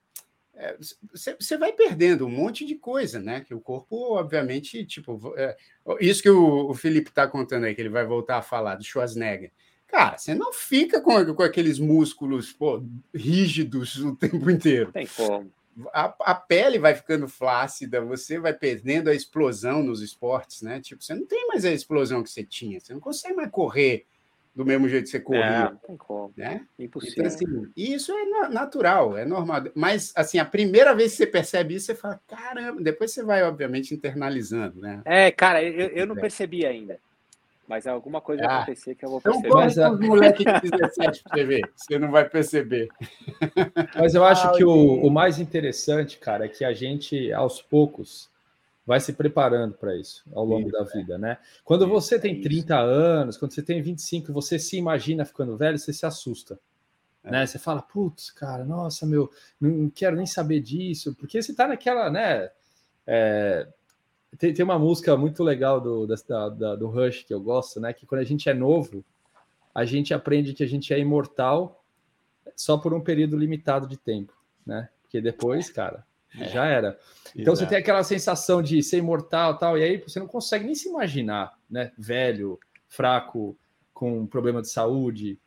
É, você vai perdendo um monte de coisa, né? Que o corpo, obviamente, tipo, é, isso que o, o Felipe está contando aí, que ele vai voltar a falar do Schwarzenegger. Cara, você não fica com, com aqueles músculos pô, rígidos o tempo inteiro. Tem como a, a, pele vai ficando flácida, você vai perdendo a explosão nos esportes, né? Tipo, você não tem mais a explosão que você tinha, você não consegue mais correr do mesmo jeito que você corria. É, não tem como. Né? Impossível. Então, assim, isso é natural, é normal. Mas, assim, a primeira vez que você percebe isso, você fala, caramba, depois você vai, obviamente, internalizando, né? É, cara, eu, eu não percebi ainda. Mas alguma coisa ah, vai acontecer que eu vou perceber. Então, mas, os moleques de 17 pra você ver, você não vai perceber. Mas eu acho que o, o mais interessante, cara, é que a gente, aos poucos, vai se preparando para isso ao longo isso, da vida, é. né? Quando você tem 30 é anos, quando você tem 25, você se imagina ficando velho, você se assusta. É. Né? Você fala, putz, cara, nossa, meu, não quero nem saber disso, porque você tá naquela, né? Tem, tem uma música muito legal do, da, da, do Rush que eu gosto, né? Que quando a gente é novo, a gente aprende que a gente é imortal só por um período limitado de tempo, né? Porque depois, cara, é. já era. Então Exato. você tem aquela sensação de ser imortal tal, e aí você não consegue nem se imaginar, né? Velho, fraco, com problema de saúde.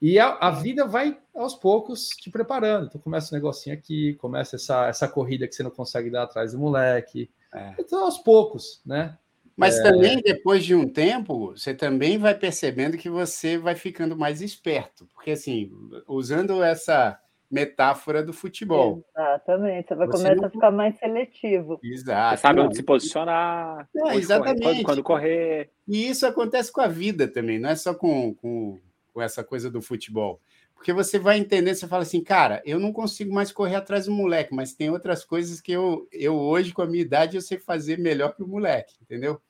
E a, a, vida vai aos poucos te preparando. Então começa um negocinho aqui, começa essa, essa corrida que você não consegue dar atrás do moleque. É. Então, aos poucos, né? Mas é... também, depois de um tempo, você também vai percebendo que você vai ficando mais esperto. Porque, assim, usando essa metáfora do futebol. Exatamente, você vai você começar não... a ficar mais seletivo. Exato. Você sabe onde se posicionar, não, exatamente. Correr, quando, quando, correr. E isso acontece com a vida também, não é só com, com, com essa coisa do futebol. Porque você vai entender, você fala assim, cara, eu não consigo mais correr atrás do moleque, mas tem outras coisas que eu, eu hoje, com a minha idade, eu sei fazer melhor que o moleque, entendeu?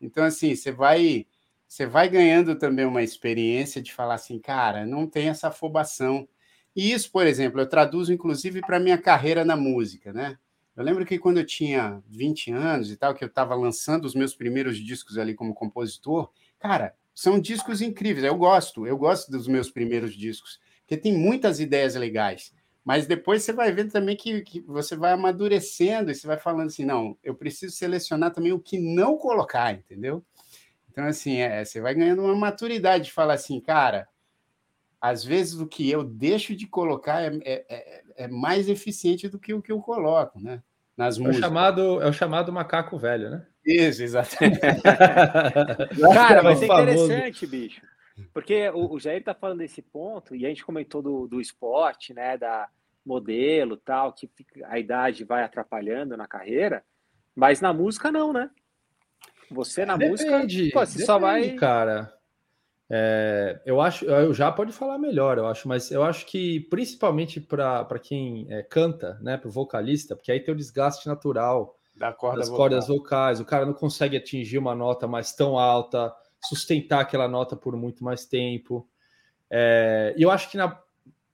Então, assim, você vai você vai ganhando também uma experiência de falar assim, cara, não tem essa afobação. E isso, por exemplo, eu traduzo inclusive para minha carreira na música, né? Eu lembro que quando eu tinha 20 anos e tal, que eu estava lançando os meus primeiros discos ali como compositor, cara, são discos incríveis. Eu gosto, eu gosto dos meus primeiros discos, porque tem muitas ideias legais. Mas depois você vai ver também que, que, você vai amadurecendo e você vai falando assim, não, eu preciso selecionar também o que não colocar, entendeu? Então, assim, é, você vai ganhando uma maturidade de falar assim, cara, às vezes o que eu deixo de colocar é, é, é, é mais eficiente do que o que eu coloco, né? Nas é O chamado, é o chamado macaco velho, né? Isso, exatamente. cara, vai ser interessante, bicho. Porque o, o Jair está falando desse ponto, e a gente comentou do, do esporte, né? Da, modelo, tal, que a idade vai atrapalhando na carreira, mas na música não, né? Você na depende, música, pô, você depende, só vai. Cara, é, eu acho, eu já pode falar melhor, eu acho, mas eu acho que principalmente para quem é, canta, né, para o vocalista, porque aí tem o desgaste natural da corda das vocal. cordas vocais, o cara não consegue atingir uma nota mais tão alta, sustentar aquela nota por muito mais tempo. É, e eu acho que na,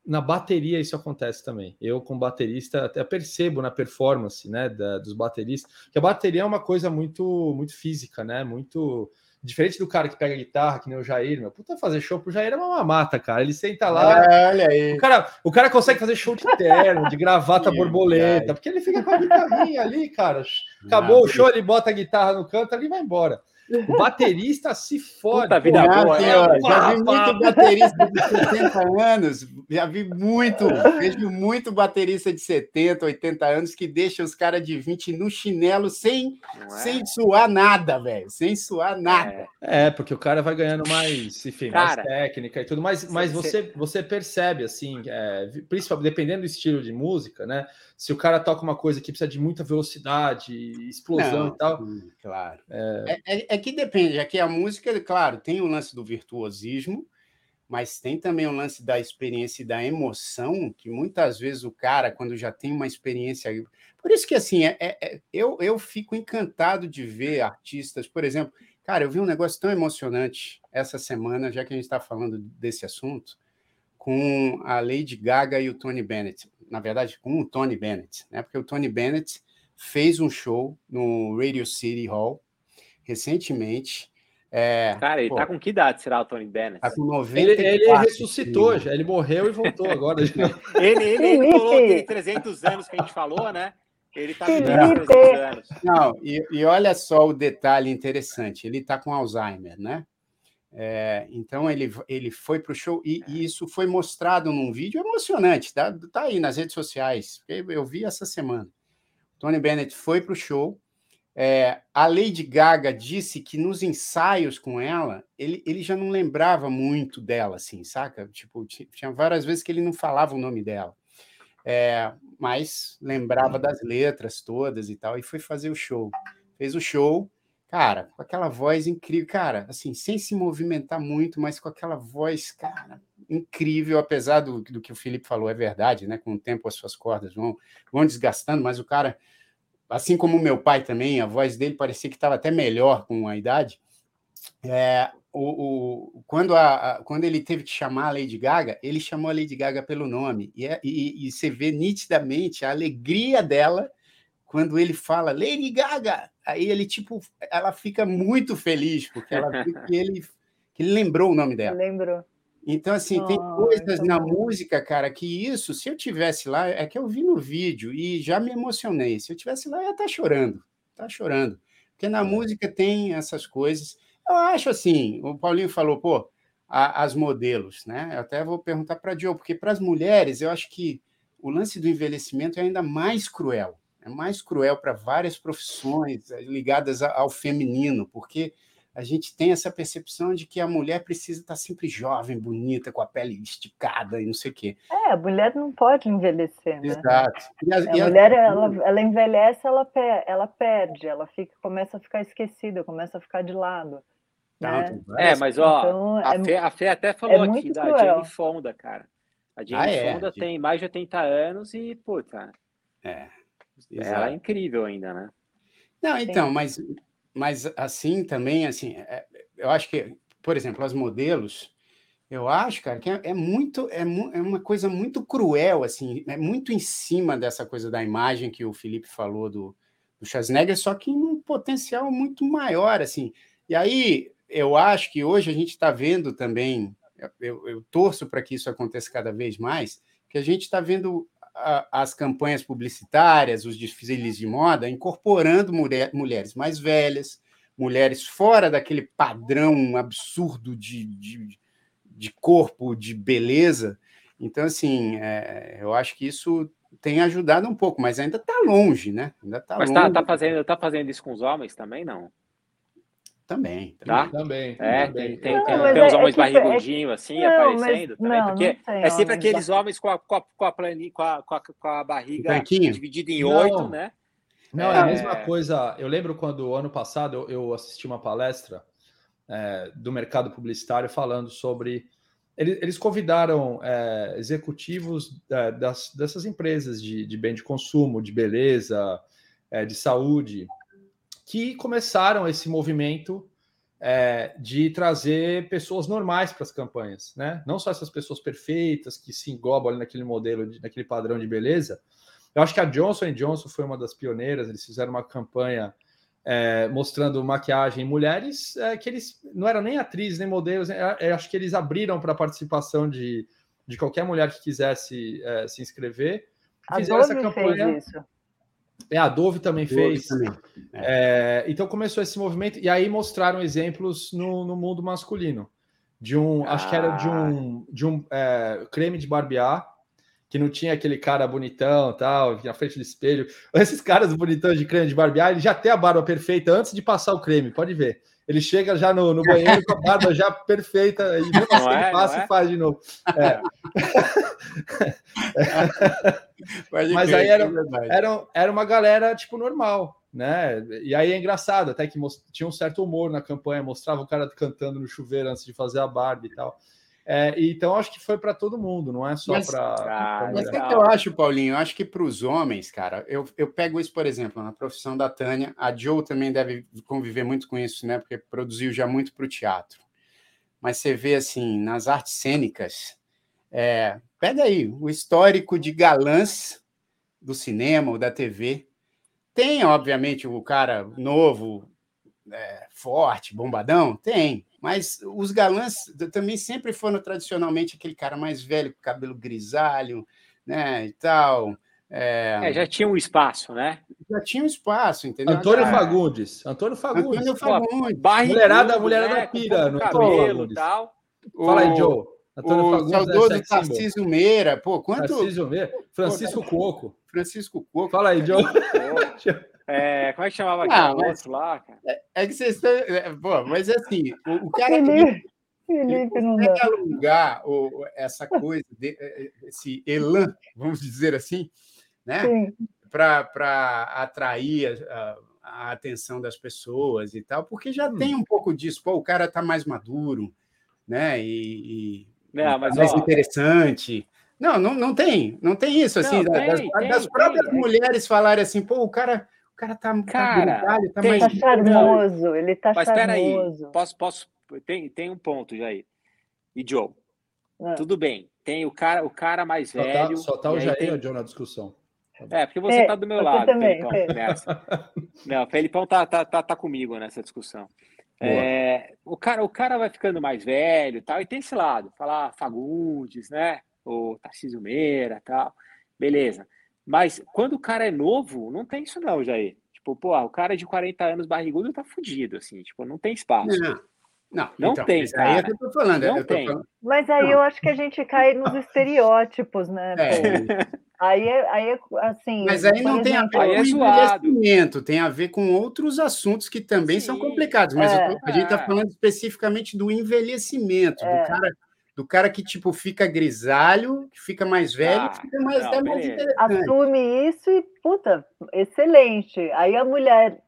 na bateria isso acontece também. Eu, como baterista, até percebo na performance né, da, dos bateristas que a bateria é uma coisa muito, muito física, né? Muito diferente do cara que pega guitarra, que nem o Jair, meu. Puta, fazer show pro Jair é uma mamata, cara. Ele senta lá. É, olha aí. O cara, o cara consegue fazer show de terno, de gravata borboleta, porque ele fica com a guitarrinha ali, cara. Acabou Não, o show, ele bota a guitarra no canto ali e vai embora. O baterista se fode. Puta vida boa. É, já vi muito baterista de 70 anos, já vi muito, vejo muito baterista de 70, 80 anos que deixa os caras de 20 no chinelo sem, é? sem suar nada, velho. Sem suar nada. É. é. porque o cara vai ganhando mais, enfim, cara, mais técnica e tudo, mas, mas você, você percebe, assim, é, principalmente dependendo do estilo de música, né? Se o cara toca uma coisa que precisa de muita velocidade, explosão Não, e tal. claro. É... É, é... que depende, é que a música, claro, tem o lance do virtuosismo, mas tem também o lance da experiência e da emoção, que muitas vezes o cara, quando já tem uma experiência. Por isso que, assim, é, é, é eu, eu fico encantado de ver artistas, por exemplo. Cara, eu vi um negócio tão emocionante essa semana, já que a gente está falando desse assunto, com a Lady Gaga e o Tony Bennett na verdade, com o Tony Bennett, né? Porque o Tony Bennett fez um show no Radio City Hall recentemente. É, Cara, ele pô, tá com que idade será o Tony Bennett? Tá com 90 Ele, ele ressuscitou já, ele morreu e voltou agora. ele, ele, ele falou que 300 anos que a gente falou, né? Ele tá com 300 anos. Não, e, e olha só o detalhe interessante, ele tá com Alzheimer, né? É, então ele, ele foi para o show e, e, isso foi mostrado num vídeo emocionante, tá, tá aí nas redes sociais. Eu, vi essa semana. Tony Bennett foi para o show. É, a Lady Gaga disse que nos ensaios com ela, ele, ele já não lembrava muito dela, assim, saca? Tipo, tinha várias vezes que ele não falava o nome dela. É, mas lembrava das letras todas e tal, e foi fazer o show. Fez o show, Cara, com aquela voz incrível, cara, assim, sem se movimentar muito, mas com aquela voz, cara, incrível, apesar do, do que o Felipe falou, é verdade, né? Com o tempo as suas cordas vão, vão desgastando, mas o cara, assim como meu pai também, a voz dele parecia que estava até melhor com a idade. É, o, o, quando, a, a, quando ele teve que chamar a Lady Gaga, ele chamou a Lady Gaga pelo nome, e, é, e, e você vê nitidamente a alegria dela quando ele fala Lady Gaga, aí ele tipo, ela fica muito feliz porque ela viu que ele que ele lembrou o nome dela. Lembrou. Então, assim, oh, tem coisas na música, cara, que isso, se eu tivesse lá, é que eu vi no vídeo e já me emocionei. Se eu tivesse lá, eu ia estar tá chorando, tá chorando. Porque na é. música tem essas coisas. Eu acho assim, o Paulinho falou, pô, a, as modelos, né? Eu até vou perguntar para a Joe, porque para as mulheres, eu acho que o lance do envelhecimento é ainda mais cruel. É mais cruel para várias profissões eh, ligadas ao feminino, porque a gente tem essa percepção de que a mulher precisa estar sempre jovem, bonita, com a pele esticada e não sei o quê. É, a mulher não pode envelhecer, né? Exato. A, a, mulher, ela, ela envelhece, ela, ela perde, ela fica, começa a ficar esquecida, começa a ficar de lado. Né? É, mas ó, então, a, é, Fê, a Fê até falou é aqui da cruel. Jane Fonda, cara. A Jane ah, é? Fonda tem mais de 80 anos e, puta. É. Ela é incrível ainda, né? Não, então, mas mas assim também, assim, é, eu acho que, por exemplo, as modelos, eu acho, cara, que é, é muito, é, é, uma coisa muito cruel, assim, é muito em cima dessa coisa da imagem que o Felipe falou do, do Schwarzenegger, só que em um potencial muito maior, assim. E aí, eu acho que hoje a gente está vendo também, eu, eu torço para que isso aconteça cada vez mais, que a gente está vendo as campanhas publicitárias, os desfiles de moda, incorporando mulher, mulheres mais velhas, mulheres fora daquele padrão absurdo de, de, de corpo, de beleza. Então, assim, é, eu acho que isso tem ajudado um pouco, mas ainda está longe, né? Ainda tá mas está tá fazendo, tá fazendo isso com os homens também, não? Também, tá? Também. É, tem, tem, não, tem, tem uns é, homens é barrigudinhos é, assim, não, aparecendo também, não, porque é sempre aqueles homens com a, com a, com a, planilha, com a, com a, com a barriga dividida em oito, né? Não, é a mesma coisa. Eu lembro quando, ano passado, eu, eu assisti uma palestra é, do mercado publicitário falando sobre. Eles, eles convidaram é, executivos é, das, dessas empresas de, de bem de consumo, de beleza, de saúde, que começaram esse movimento é, de trazer pessoas normais para as campanhas, né? Não só essas pessoas perfeitas que se englobam ali naquele modelo, de, naquele padrão de beleza. Eu acho que a Johnson Johnson foi uma das pioneiras. Eles fizeram uma campanha é, mostrando maquiagem em mulheres é, que eles não eram nem atrizes nem modelos. É, acho que eles abriram para a participação de, de qualquer mulher que quisesse é, se inscrever. Fizeram essa campanha. Fez isso. É, a Dove também Dove fez. Também. É. É, então começou esse movimento, e aí mostraram exemplos no, no mundo masculino. De um, ah. acho que era de um, de um é, creme de barbear, que não tinha aquele cara bonitão tal, na frente do espelho. Esses caras bonitões de creme de barbear, ele já tem a barba perfeita antes de passar o creme, pode ver. Ele chega já no, no banheiro com a barba já perfeita, e assim é, ele passa é? e faz de novo. É. Mas aí era, é era, era uma galera, tipo, normal, né? E aí é engraçado, até que tinha um certo humor na campanha, mostrava o cara cantando no chuveiro antes de fazer a barba e tal. É, então acho que foi para todo mundo, não é só para. Ah, mas o que eu acho, Paulinho? Eu acho que para os homens, cara, eu, eu pego isso, por exemplo, na profissão da Tânia, a Joe também deve conviver muito com isso, né? Porque produziu já muito para o teatro. Mas você vê assim, nas artes cênicas, é, pega aí o histórico de galãs do cinema ou da TV. Tem, obviamente, o cara novo, é, forte, bombadão? Tem. Mas os galãs também sempre foram tradicionalmente aquele cara mais velho, com cabelo grisalho, né, e tal. É... É, já tinha um espaço, né? Já tinha um espaço, entendeu? Antônio Fagundes. Antônio Fagundes. Antônio Fagundes. Barrigudo, mulherada, mulherada né? pira no cabelo e tal. Fala aí, Joe. Antônio o Fagundes é saudoso é Tarcísio Meira. Pô, quanto... Tarcísio Meira. Francisco Pô, Cuoco. Francisco Cuoco. Fala aí, Joe. É, como é que chamava aquele ah, outro lá, cara? É, é que vocês estão. É, pô, mas assim, o, o cara que. Felipe, não dá. alugar o, essa coisa, de, é, é, esse elan, vamos dizer assim, né? Para atrair a, a, atenção das pessoas e tal, porque já hum. tem um pouco disso. Pô, o cara está mais maduro, né? E, e não, mas, mais ó, interessante. Não, não, não tem, não tem isso assim. Não, tem, das, tem, das, próprias tem, mulheres falarem assim, pô, o cara cara tá, tá cara, tá, tá tem, mais... tá charmoso, ele tá Mas charmoso. Aí, posso, posso, tem, tem um ponto, Jair. E Joe, ah. tudo bem. Tem o cara, o cara mais só tá, velho. Tá, só tá o Jair tem... e o Joe na discussão. É, porque você é, tá do meu lado, também, Felipão, é. Não, o Felipão tá, tá, tá, tá comigo nessa discussão. É, o, cara, o cara vai ficando mais velho tal, e tem esse lado, falar Fagundes, né? O Tarcísio Meira tal. Beleza. Mas quando o cara é novo, não tem isso não, Jair. Tipo, pô, o cara de 40 anos barrigudo tá fudido, assim, tipo, não tem espaço. Não, não, não então, tem, cara. Aí é que eu tô falando. Não eu tô tem. falando- Mas aí Não. eu acho que a gente cai nos estereótipos, né? É. Aí é, aí é assim. Mas aí não tem a exemplo, ver com é envelhecimento, tem a ver com outros assuntos que também são Sim. complicados. Mas É. tô- a gente está É. falando especificamente do envelhecimento, É. do cara. Do cara que, tipo, fica grisalho, que fica mais velho, Ah, fica mais, não, mais assume isso e, puta, excelente. Aí a mulher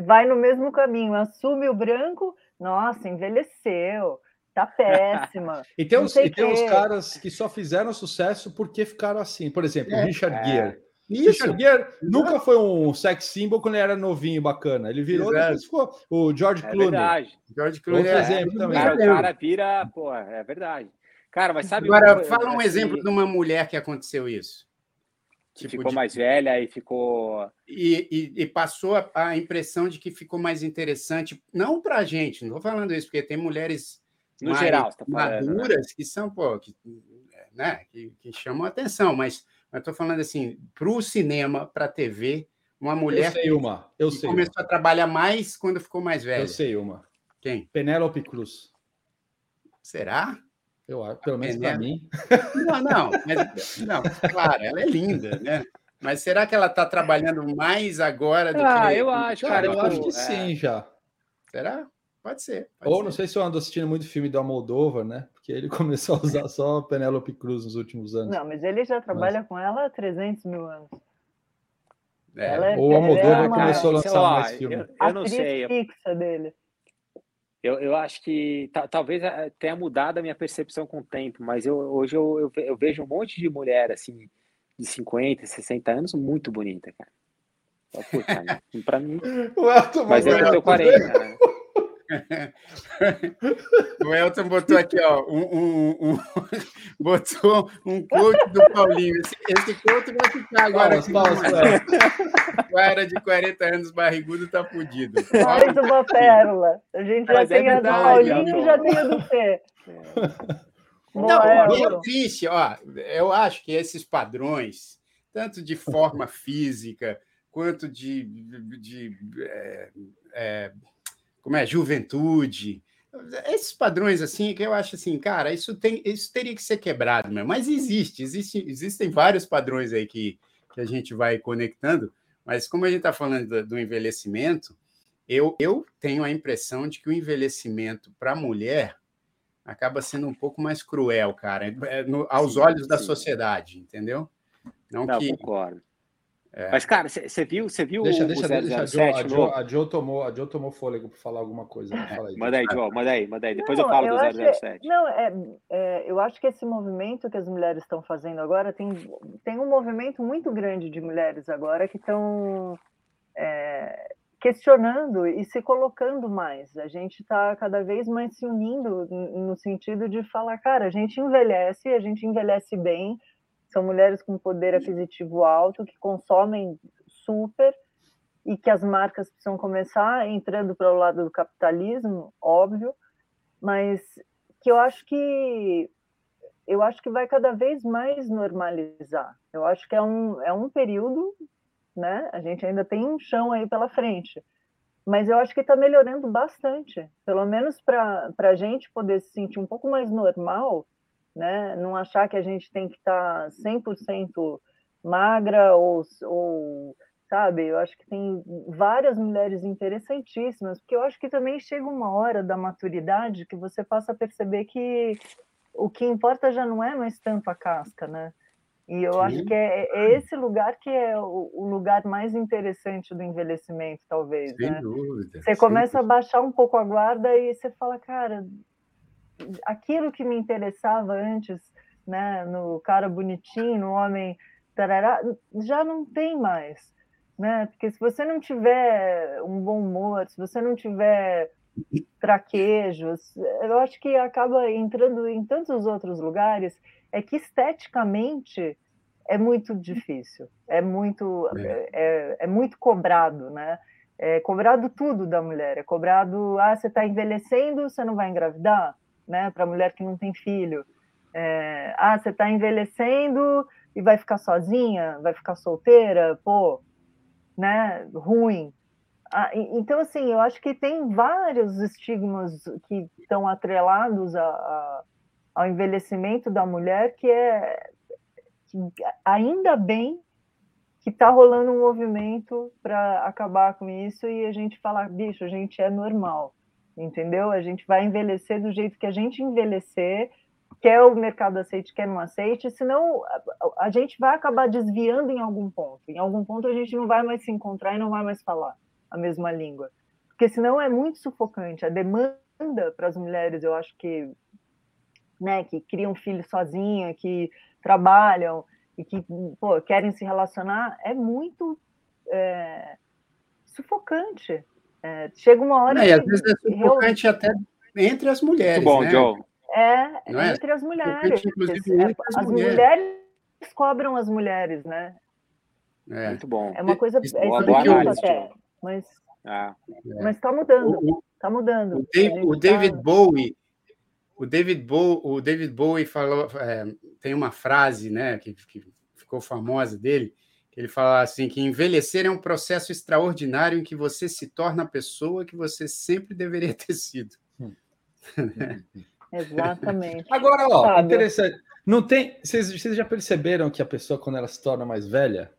vai no mesmo caminho, assume o branco, nossa, envelheceu, tá péssima. E tem, os, sei e tem uns caras que só fizeram sucesso porque ficaram assim. Por exemplo, É, Richard é. Isso, Richard Gere nunca foi um sex symbol quando ele era novinho, bacana. Ele virou, Exato. depois ficou. O George É Clooney. verdade. George Clooney. Outro é- exemplo é- também. Cara, o cara vira, pô, é verdade. Cara, mas sabe. Agora, uma- fala um assim, exemplo de uma mulher que aconteceu isso. que Tipo, ficou de- mais velha e ficou. e, e- e passou a, a impressão de que ficou mais interessante, não para a gente, não estou falando isso, porque tem mulheres No mais geral, tá falando. né? maduras que são, pô, que, né, que, que chamam a atenção, mas eu estou falando assim, para o cinema, para a TV, uma Eu mulher sei que, uma. Eu que sei. começou a trabalhar mais quando ficou mais Uma. velha. Eu sei uma. Quem? Penélope Cruz. Será? Eu acho, pelo menos para mim. Não, não, mas, não, claro, ela é linda, né? Mas será que ela está trabalhando mais agora do Ah, que. eu acho, Cara, eu acho que é. sim já. Será? Pode ser. pode Ou ser. não sei se eu ando assistindo muito filme do Almodóvar, né? Porque ele começou a usar só Penélope Cruz nos últimos anos. Não, mas ele já trabalha com ela há 300 mil anos. É. Ela é, Ou é Almodóvar uma começou a lançar lá, mais filme. Eu, eu não sei. Eu, fixa dele. eu, eu acho que ta- talvez eh, tenha mudado a minha percepção com o tempo, mas eu, hoje eu, eu, ve- eu vejo um monte de mulher assim, de 50, 60 anos, muito bonita, cara. Puta, né? pra mim. O Elton Mas é eu tenho 40, né? O Elton botou aqui, ó, um, um- um- botou um quote do Paulinho. Esse, esse quote vai ficar agora. O cara de 40 anos barrigudo tá fudido. Mais uma pérola. A gente já Mas é tem a do Paulinho e já tem a do Fê. Não, Boa, e é triste, ó. Eu acho que esses padrões, tanto de forma física quanto de, de, é, é, como é, juventude, esses padrões assim que eu acho assim, cara, isso tem, isso teria que ser quebrado mesmo. Mas existe, existe existem vários padrões aí que, que a gente vai conectando. Mas como a gente está falando do, do envelhecimento, eu, eu tenho a impressão de que o envelhecimento para a mulher acaba sendo um pouco mais cruel, cara, é, no- aos Sim, olhos da sim. sociedade, entendeu? Não, Não, que concordo. Mas, cara, você viu, você viu Deixa, o deixa, o deixa a Joe, 007 a, Joe, novo? a, Joe tomou, a tomou fôlego para falar alguma coisa. Fala aí, Joe. Manda aí, João, manda aí, manda aí. Depois Não, eu falo eu do acho que- 007. Não, é, é, eu acho que esse movimento que as mulheres estão fazendo agora tem, tem um movimento muito grande de mulheres agora que estão é, questionando e se colocando mais. A gente está cada vez mais se unindo no sentido de falar, cara, a gente envelhece, a gente envelhece bem. São mulheres com poder aquisitivo alto que consomem super e que as marcas precisam começar entrando para o lado do capitalismo, óbvio, mas que eu acho que eu acho que vai cada vez mais normalizar. Eu acho que é um, é um período, né? A gente ainda tem um chão aí pela frente, mas eu acho que está melhorando bastante, pelo menos para a gente poder se sentir um pouco mais normal, né? Não achar que a gente tem que estar 100% magra ou, ou sabe? Eu acho que tem várias mulheres interessantíssimas, porque eu acho que também chega uma hora da maturidade que você passa a perceber que o que importa já não é mais tanto a casca, né? E eu acho Sim. que é, é esse lugar que é o, o lugar mais interessante do envelhecimento, talvez, sem né? dúvida. Você começa a baixar um pouco a guarda e você fala, cara, aquilo que me interessava antes, né, no cara bonitinho, no homem tarará, já não tem mais, né? Porque se você não tiver um bom humor, se você não tiver traquejos, eu acho que acaba entrando em tantos outros lugares, é que esteticamente é muito difícil, é muito, É. é, é muito cobrado, né? é cobrado tudo da mulher. É cobrado, ah, você está envelhecendo, você não vai engravidar, né? Para a mulher que não tem filho. É, ah, você está envelhecendo e vai ficar sozinha, vai ficar solteira, pô, né? Ruim. Ah, então, assim, eu acho que tem vários estigmas que estão atrelados a, a, ao envelhecimento da mulher que é que ainda bem que está rolando um movimento para acabar com isso e a gente falar, bicho, a gente é normal, entendeu? A gente vai envelhecer do jeito que a gente envelhecer, quer o mercado aceite, quer não aceite, senão a, gente vai acabar desviando em algum ponto. Em algum ponto a gente não vai mais se encontrar e não vai mais falar a mesma língua. Porque senão é muito sufocante. A demanda para as mulheres, eu acho que, né, que criam filhos sozinha, que trabalham e que pô, querem se relacionar, é muito é, sufocante. É, chega uma hora. Não, que, e às vezes é sufocante eu... até entre as mulheres. Muito bom, né? Joe. É, é, entre as mulheres. Inclusive, entre as, as mulheres. mulheres cobram as mulheres, né? É. Muito bom. É uma coisa. É boa, boa até. Mas ah. mas está mudando. Está mudando. O, Dave, o David tá... Bowie, o David Bowie, o David Bowie falou, é, tem uma frase, né, que, que ficou famosa dele, ele fala assim que envelhecer é um processo extraordinário em que você se torna a pessoa que você sempre deveria ter sido. Hum. Exatamente. Agora, ó, interessante. Não tem. Vocês, vocês já perceberam que a pessoa, quando ela se torna mais velha,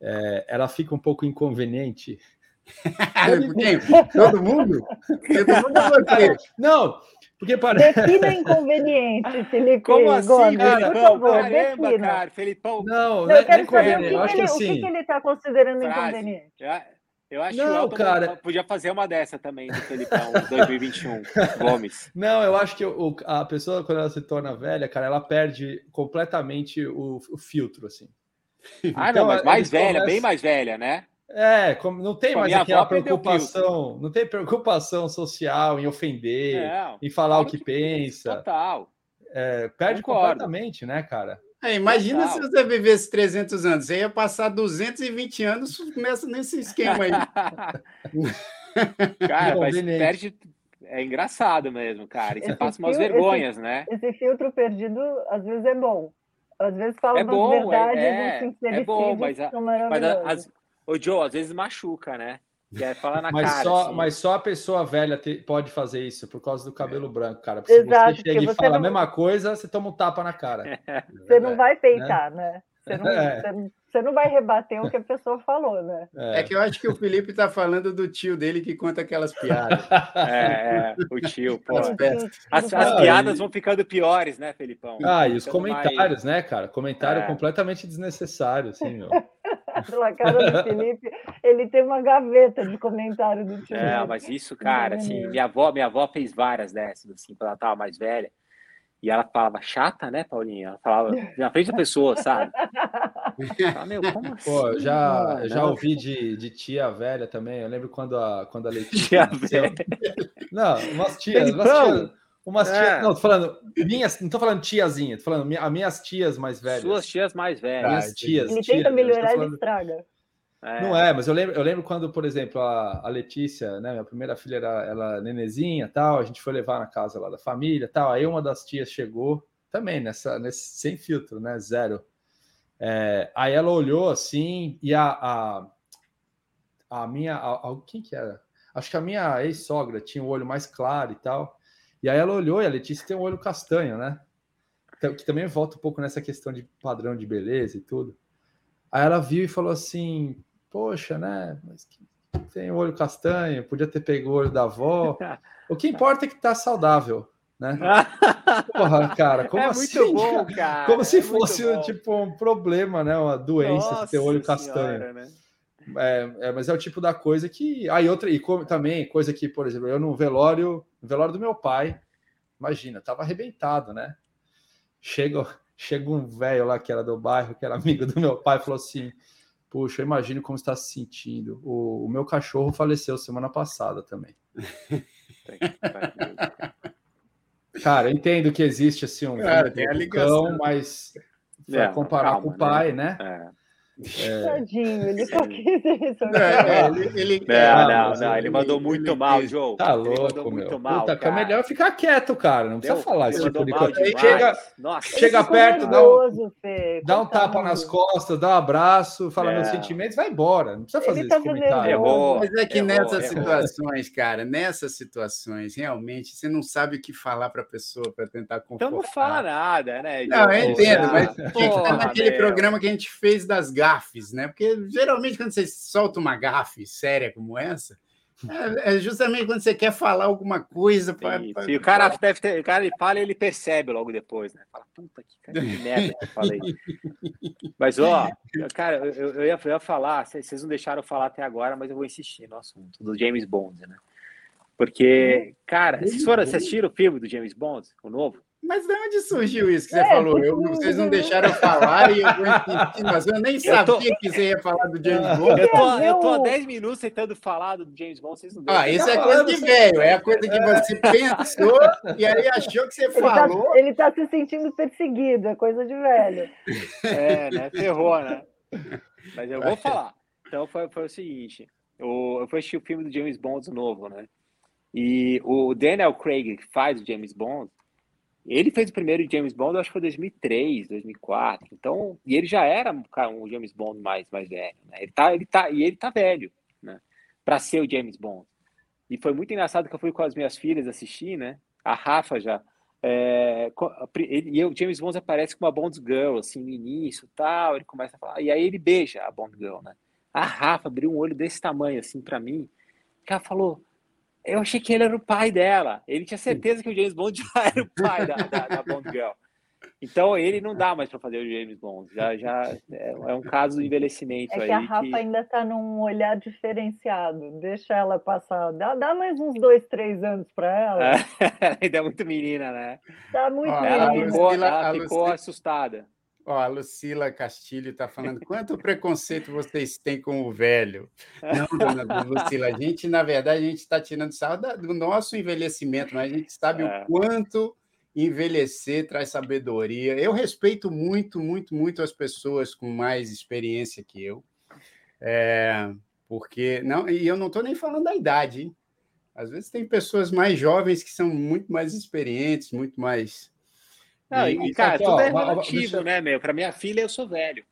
é, ela fica um pouco inconveniente? Todo mundo? Todo mundo você. Não, porque parece. Defina inconveniente, Felipe. Como assim, Gomes, cara? Por favor, Caramba, defina. cara, Felipão. Não, não, eu quero saber o que, eu acho que, ele, assim, o que, ele está considerando frase. inconveniente. Eu acho não, que o cara... podia fazer uma dessa também do Felipão 2021, Gomes. Não, eu acho que o, a pessoa, quando ela se torna velha, cara, ela perde completamente o, o filtro, assim. Ah, então, não, mas mais velha, começam... bem mais velha, né? É, como, não tem mais aquela preocupação, não tem preocupação social em ofender, é, em falar o que, que pensa. Total. É, perde Concordo. completamente, né, cara? É, imagina Total. se você vivesse 300 anos, você ia passar 220 anos, começa nesse esquema aí. cara, mas perde. É engraçado mesmo, cara. E você esse passa umas vergonhas, esse, né? Esse filtro perdido, às vezes, é bom. Às vezes fala é bom, verdades, é, é, é bom, mas, a, mas a, as, Ô, Joe, às vezes machuca, né? Quer falar na mas cara. Só, assim. Mas só a pessoa velha te, pode fazer isso por causa do cabelo é. branco, cara. Porque Exato, se você chega e fala não... a mesma coisa, você toma um tapa na cara. Você não vai peitar, né? né? Você, não, é. você, você, não, vai rebater o que a pessoa falou, né? É, é que eu acho que o Felipe está falando do tio dele que conta aquelas piadas. É, é o tio, pô. As, as piadas vão ficando piores, né, Felipão? Ah, e os comentários, mais... né, cara? Comentário é. completamente desnecessário, assim, meu. pela cara do Felipe, ele tem uma gaveta de comentário do time. Não, mas isso, cara, assim, minha avó, minha avó fez várias dessas, assim, quando ela tava mais velha. E ela falava chata, né, Paulinha? Ela falava na frente da pessoa, sabe? Fala, Meu, como assim? Pô, já, já ouvi de, de tia velha também. Eu lembro quando a, quando a Letícia. Tia velha. Não, umas tias. Umas tias Umas é. tias. Não, tô falando. Minhas, não tô falando tiazinha, tô falando minha, as minhas tias mais velhas. Suas tias mais velhas. Minhas tias. Ele tias, tenta melhorar, ele estraga. É. Não é, mas eu lembro, eu lembro quando, por exemplo, a, a Letícia, né, minha primeira filha era ela nenezinha, tal, a gente foi levar na casa lá da família, tal. Aí uma das tias chegou também nessa, nesse sem filtro, né, zero. É, aí ela olhou assim e a, a, a minha, a, a, quem que era? Acho que a minha ex-sogra tinha o olho mais claro e tal. E aí ela olhou e a Letícia tem um olho castanho, né? Então, que também volta um pouco nessa questão de padrão de beleza e tudo. Aí ela viu e falou assim: Poxa, né? Mas tem olho castanho, podia ter pego o olho da avó. O que importa é que tá saudável, né? Porra, cara, como é assim? Muito bom, cara. Como se é fosse tipo um problema, né? Uma doença Nossa ter olho castanho. Senhora, né? É, é, mas é o tipo da coisa que. Aí ah, outra, e como, também, coisa que, por exemplo, eu no velório, no velório do meu pai, imagina, tava arrebentado, né? Chega, chega um velho lá que era do bairro, que era amigo do meu pai, falou assim: Puxa, eu imagino como está se sentindo. O, o meu cachorro faleceu semana passada também. Cara, eu entendo que existe assim um, Cara, tem a ligação, mas é, comparar calma, com o pai, né? né? É. É... Tadinho, ele só quis isso. Não, é, ele, ele, não, não, não, ele mandou muito mal, Joe. Tá louco, muito mal. Puta, é melhor ficar quieto, cara. Não precisa Deu, falar esse tipo de coisa. Chega, Nossa, chega perto, dá um, dá um tapa nas costas, dá um abraço, fala é. meus sentimentos, vai embora. Não precisa fazer ele esse tá comentário. Errou, Mas é que errou, nessas errou. situações, cara, nessas situações, realmente, você não sabe o que falar para a pessoa para tentar confortar. Então não fala nada, né? Não, eu entendo, mas tinha que estar naquele programa que a gente fez das gafes, né? Porque geralmente quando você solta uma gafe séria como essa, é, é justamente quando você quer falar alguma coisa. Pra, pra... E o cara deve ter, o cara ele fala e ele percebe logo depois, né? Fala, puta que, cara, que merda que eu falei. mas, ó, cara, eu, eu, ia, eu ia falar, vocês não deixaram eu falar até agora, mas eu vou insistir no assunto do James Bond, né? Porque, cara, vocês foram assistir o filme do James Bond, o novo? Mas de onde surgiu isso que você é, falou? Eu, vocês não deixaram eu falar e eu vou insistir, mas eu nem sabia tô... que você ia falar do James Bond. Eu tô, eu tô há 10 minutos tentando falar do James Bond, vocês não deixam. Ah, isso é coisa de velho, é a coisa que você pensou e aí achou que você ele tá falou. Tá, ele tá se sentindo perseguido, é coisa de velho. É, né? Ferrou, né? Mas eu vou falar. Então foi, foi o seguinte: eu, eu fui assistir o filme do James Bond novo, né? E o Daniel Craig, que faz o James Bond, ele fez o primeiro James Bond, acho que foi 2003, 2004. Então, e ele já era um James Bond mais mais velho, né? Ele tá, ele tá, e ele tá velho, né? Para ser o James Bond. E foi muito engraçado que eu fui com as minhas filhas assistir, né? A Rafa já é, ele, e o James Bond aparece com uma Bond Girl, assim, no início, tal, ele começa a falar, e aí ele beija a Bond Girl, né? A Rafa abriu um olho desse tamanho, assim, para mim, que ela falou, eu achei que ele era o pai dela. Ele tinha certeza que o James Bond já era o pai da, da, da Bond Girl. Então ele não dá mais para fazer o James Bond. Já, já é, é um caso de envelhecimento é que. A Rafa que... ainda está num olhar diferenciado. Deixa ela passar. Dá, dá mais uns dois, três anos para ela. ela ainda é muito menina, né? Tá muito ela menina. Ficou, ela ficou assustada. Ó, a Lucila Castilho está falando quanto preconceito vocês têm com o velho. Não, dona Lucila, a gente, na verdade, a gente está tirando sarro do nosso envelhecimento, mas a gente sabe é. o quanto envelhecer traz sabedoria. Eu respeito muito, muito, muito as pessoas com mais experiência que eu. É, porque não, e eu não estou nem falando da idade, hein? Às vezes tem pessoas mais jovens que são muito mais experientes, muito mais não, e, cara, aqui, tudo ó, é relativo, deixa... né, meu? Para minha filha, eu sou velho.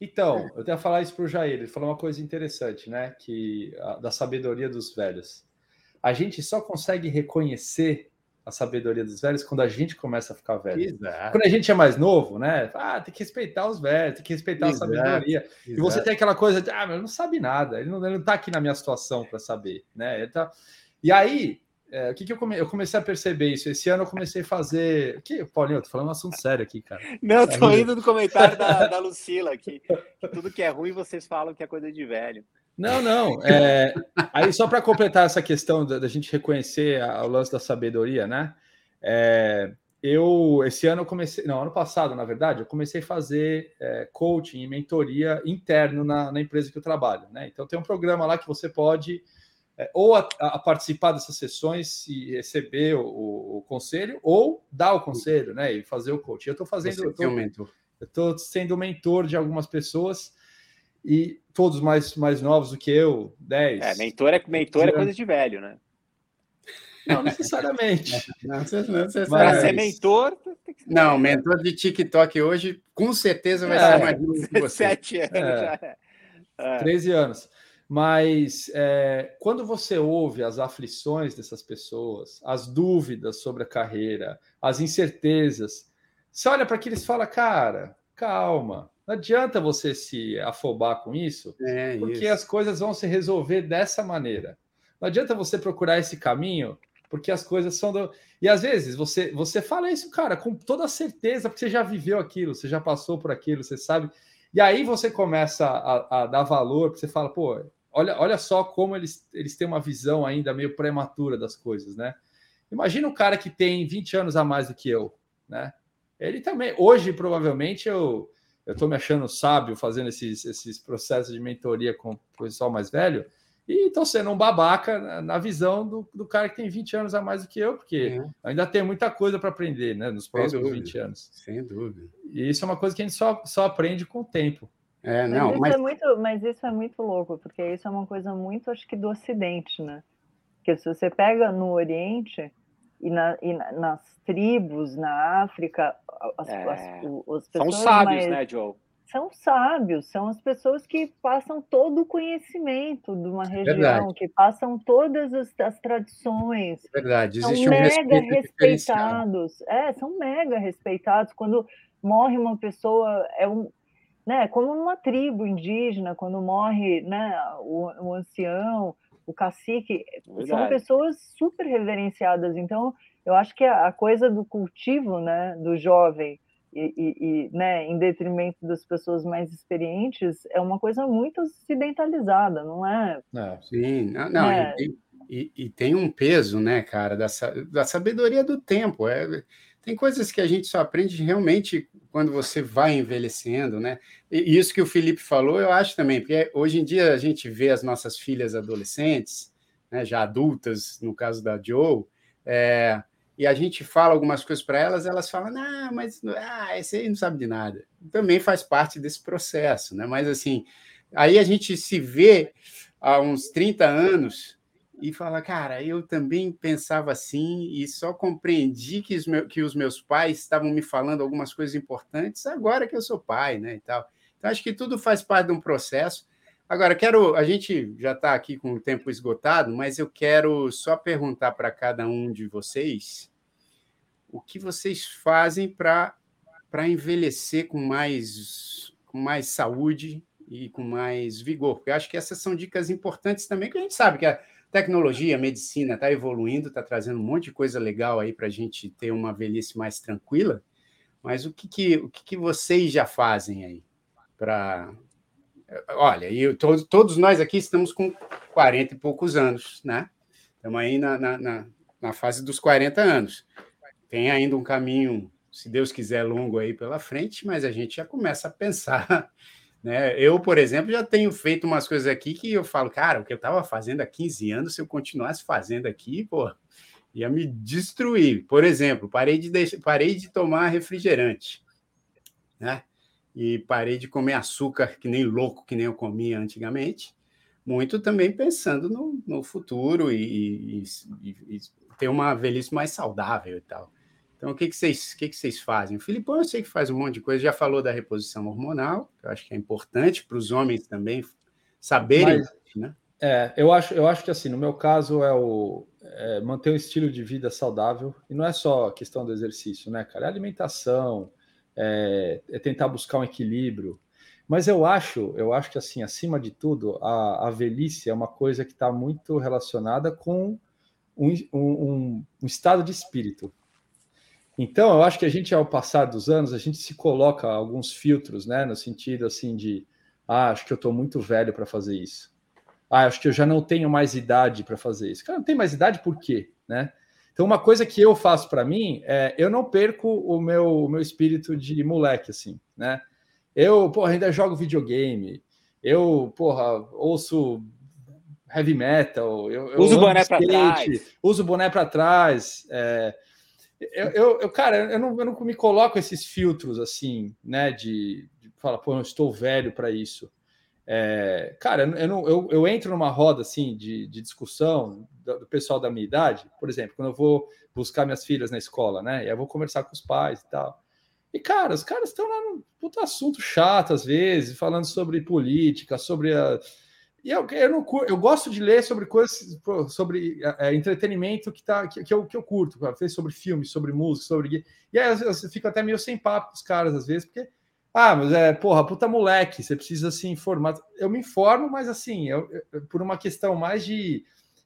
Então, eu tenho que falar isso para o Jair. Ele falou uma coisa interessante, né? Que a, da sabedoria dos velhos. A gente só consegue reconhecer a sabedoria dos velhos quando a gente começa a ficar velho. Exato. Quando a gente é mais novo, né? Ah, tem que respeitar os velhos, tem que respeitar Exato. a sabedoria. Exato. E você tem aquela coisa de, ah, mas não sabe nada, ele não, ele não tá aqui na minha situação para saber, né? Tá... E aí, é, o que, que eu, come... eu comecei a perceber isso? Esse ano eu comecei a fazer. Que, Paulinho, eu tô falando um assunto sério aqui, cara. Não, tô indo no comentário da, da Lucila aqui. Que tudo que é ruim vocês falam que é coisa de velho. Não, não. É... Aí, só para completar essa questão da, da gente reconhecer a, o lance da sabedoria, né? É... Eu, esse ano, eu comecei. Não, ano passado, na verdade, eu comecei a fazer é, coaching e mentoria interno na, na empresa que eu trabalho, né? Então, tem um programa lá que você pode é, ou a, a, participar dessas sessões e receber o, o, o, conselho, ou dar o conselho, né? E fazer o coach. Eu estou fazendo. eu tô, mentor. Eu estou sendo mentor de algumas pessoas e todos mais, mais novos do que eu, 10. É, mentor é, mentor é coisa de velho, né? Não necessariamente. não, necessariamente. Para ser mentor. Não, mentor de TikTok hoje, com certeza vai é, ser mais novo que você. Sete anos é. já é. é. 13 anos. Mas é, quando você ouve as aflições dessas pessoas, as dúvidas sobre a carreira, as incertezas, você olha para aquilo e fala, cara, calma, não adianta você se afobar com isso, é, porque isso. as coisas vão se resolver dessa maneira. Não adianta você procurar esse caminho, porque as coisas são do... E às vezes você, você fala isso, cara, com toda certeza, porque você já viveu aquilo, você já passou por aquilo, você sabe. E aí você começa a, a dar valor, porque você fala, pô, olha, olha só como eles, eles têm uma visão ainda meio prematura das coisas, né? Imagina um cara que tem 20 anos a mais do que eu, né? Ele também, hoje, provavelmente, eu eu estou me achando sábio fazendo esses, esses processos de mentoria com o pessoal mais velho, e estou sendo um babaca na, na visão do, do, cara que tem 20 anos a mais do que eu, porque é. ainda tem muita coisa para aprender né, nos próximos 20 anos. Sem dúvida. E isso é uma coisa que a gente só, só aprende com o tempo. É, não, mas, isso mas... É muito, mas isso é muito louco, porque isso é uma coisa muito, acho que, do Ocidente, né? Porque se você pega no Oriente e, na, e na, nas tribos, na África, as, é. as, as pessoas. São sábios, mais... né, Joe? são sábios, são as pessoas que passam todo o conhecimento de uma região, Verdade. que passam todas as, as tradições. Verdade, existe são um mega respeitados. É, são mega respeitados. Quando morre uma pessoa, é um, né, como numa tribo indígena, quando morre né, o, o ancião, o cacique, Verdade. são pessoas super reverenciadas. Então, eu acho que a, a coisa do cultivo né, do jovem e, e, né, em detrimento das pessoas mais experientes, é uma coisa muito ocidentalizada, não é? é sim, não, não é. e, e, e, tem um peso, né, cara, da, da sabedoria do tempo. É, tem coisas que a gente só aprende realmente quando você vai envelhecendo, né? E isso que o Felipe falou, eu acho também, porque hoje em dia a gente vê as nossas filhas adolescentes, né, já adultas, no caso da Joe, é, e a gente fala algumas coisas para elas, elas falam, não, mas ah, esse aí não sabe de nada. Também faz parte desse processo, né? Mas assim, aí a gente se vê há uns 30 anos e fala, cara, eu também pensava assim e só compreendi que os, meus, que os meus pais estavam me falando algumas coisas importantes agora que eu sou pai, né? E tal. Então, acho que tudo faz parte de um processo. Agora, quero. A gente já está aqui com o tempo esgotado, mas eu quero só perguntar para cada um de vocês o que vocês fazem para envelhecer com mais, com mais saúde e com mais vigor. Porque acho que essas são dicas importantes também, que a gente sabe que a tecnologia, medicina está evoluindo, está trazendo um monte de coisa legal aí para a gente ter uma velhice mais tranquila. Mas o que, que, o que, que vocês já fazem aí para Olha, e todos, todos nós aqui estamos com 40 e poucos anos, né? Estamos aí na, na, na, fase dos 40 anos. Tem ainda um caminho, se Deus quiser, longo aí pela frente, mas a gente já começa a pensar. Né? Eu, por exemplo, já tenho feito umas coisas aqui que eu falo, cara, o que eu estava fazendo há 15 anos, se eu continuasse fazendo aqui, pô, ia me destruir. Por exemplo, parei de, parei de tomar refrigerante. Né? e parei de comer açúcar que nem louco, que nem eu comia antigamente, muito também pensando no, no futuro e, e, e, ter uma velhice mais saudável e tal. Então, o que, que, vocês, o que, que vocês fazem? O Filipão, eu sei que faz um monte de coisa, já falou da reposição hormonal, que eu acho que é importante para os homens também saberem, Mas, né? É, eu acho, eu acho que assim, no meu caso, é o é manter um estilo de vida saudável, e não é só questão do exercício, né, cara? É alimentação, é, é, tentar buscar um equilíbrio. Mas eu acho, eu acho que assim, acima de tudo, a, a velhice é uma coisa que está muito relacionada com um, um, um, estado de espírito. Então, eu acho que a gente, ao passar dos anos, a gente se coloca alguns filtros, né, no sentido assim de, ah, acho que eu estou muito velho para fazer isso. Ah, acho que eu já não tenho mais idade para fazer isso. Cara, não tem mais idade por quê, né? Então, uma coisa que eu faço para mim é eu não perco o meu, o meu espírito de moleque, assim, né? Eu, porra, ainda jogo videogame, eu, porra, ouço heavy metal, eu, eu uso o boné para trás, uso o boné para trás. É, eu, eu, eu, cara, eu não, eu não me coloco esses filtros assim, né? De, de falar, pô, eu estou velho para isso. É, cara, eu, não, eu, eu, entro numa roda assim de, de discussão do, do, pessoal da minha idade, por exemplo, quando eu vou buscar minhas filhas na escola, né? E eu vou conversar com os pais e tal. E, cara, os caras estão lá num puto assunto chato, às vezes, falando sobre política, sobre a. E eu, eu, não, eu gosto de ler sobre coisas, sobre é, entretenimento que, tá, que, que, eu, que eu curto, sobre filmes, sobre música, sobre. E aí eu, eu fico até meio sem papo com os caras, às vezes, porque ah, mas é, porra, puta moleque, você precisa se informar. Eu me informo, mas assim, eu, eu, por uma questão mais de,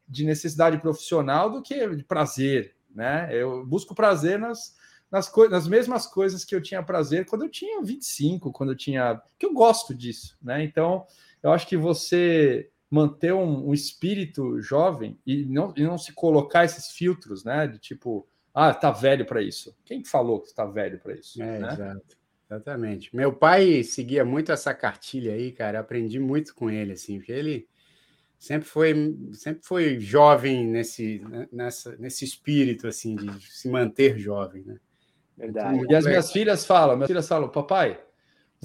de necessidade profissional do que de prazer, né? Eu busco prazer nas, nas, nas mesmas coisas que eu tinha prazer quando eu tinha 25, quando eu tinha. que eu gosto disso, né? Então, eu acho que você manter um, um espírito jovem e não, e não se colocar esses filtros, né? De tipo, ah, tá velho para isso. Quem falou que está velho para isso? É, né? exato. Exatamente. Meu pai seguia muito essa cartilha aí, cara. aprendi muito com ele, assim, porque ele sempre foi, sempre foi jovem nesse, né, nessa, nesse espírito, assim, de se manter jovem, né? Verdade. Então, e as minhas filhas falam, minhas filhas falam, papai,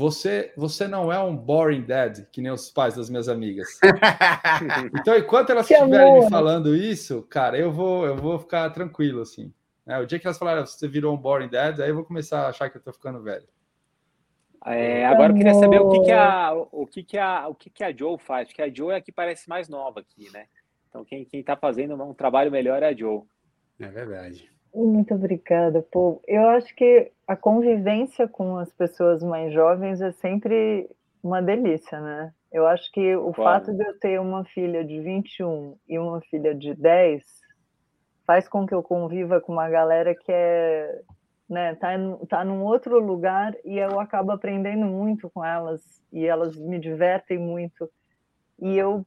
você, você não é um boring dad, que nem os pais das minhas amigas. então, enquanto elas estiverem me falando isso, cara, eu vou, eu vou ficar tranquilo, assim. É, o dia que elas falaram, você virou um boring dad, aí eu vou começar a achar que eu tô ficando velho. É, agora eu queria saber o que, que a o que, que a o que, que a Joe faz, porque a Joe é a que parece mais nova aqui, né? Então quem quem está fazendo um trabalho melhor é a Joe. É verdade. Muito obrigada, Paul. Eu acho que a convivência com as pessoas mais jovens é sempre uma delícia, né? Eu acho que o claro. fato de eu ter uma filha de 21 e uma filha de 10 faz com que eu conviva com uma galera que é, né, tá, tá num outro lugar e eu acabo aprendendo muito com elas e elas me divertem muito. E eu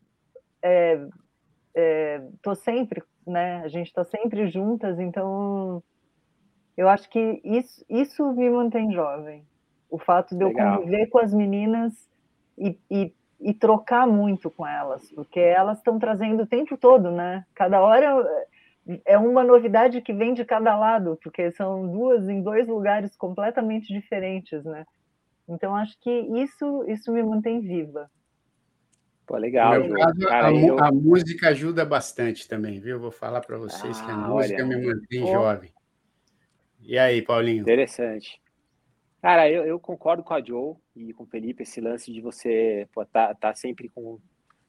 é, é, tô sempre né? A gente está sempre juntas, então eu acho que isso, isso me mantém jovem. O fato de Legal. eu conviver com as meninas e, e, e, trocar muito com elas, porque elas estão trazendo o tempo todo, né? Cada hora é uma novidade que vem de cada lado, porque são duas em dois lugares completamente diferentes, né? Então acho que isso isso me mantém viva. Pô, legal. Caso, Cara, a, eu... a, música ajuda bastante também, viu? Vou falar para vocês ah, que a ah, música olha. me mantém jovem. E aí, Paulinho? Interessante. Cara, eu, eu, concordo com a Joe e com o Felipe, esse lance de você pô, tá, tá sempre com.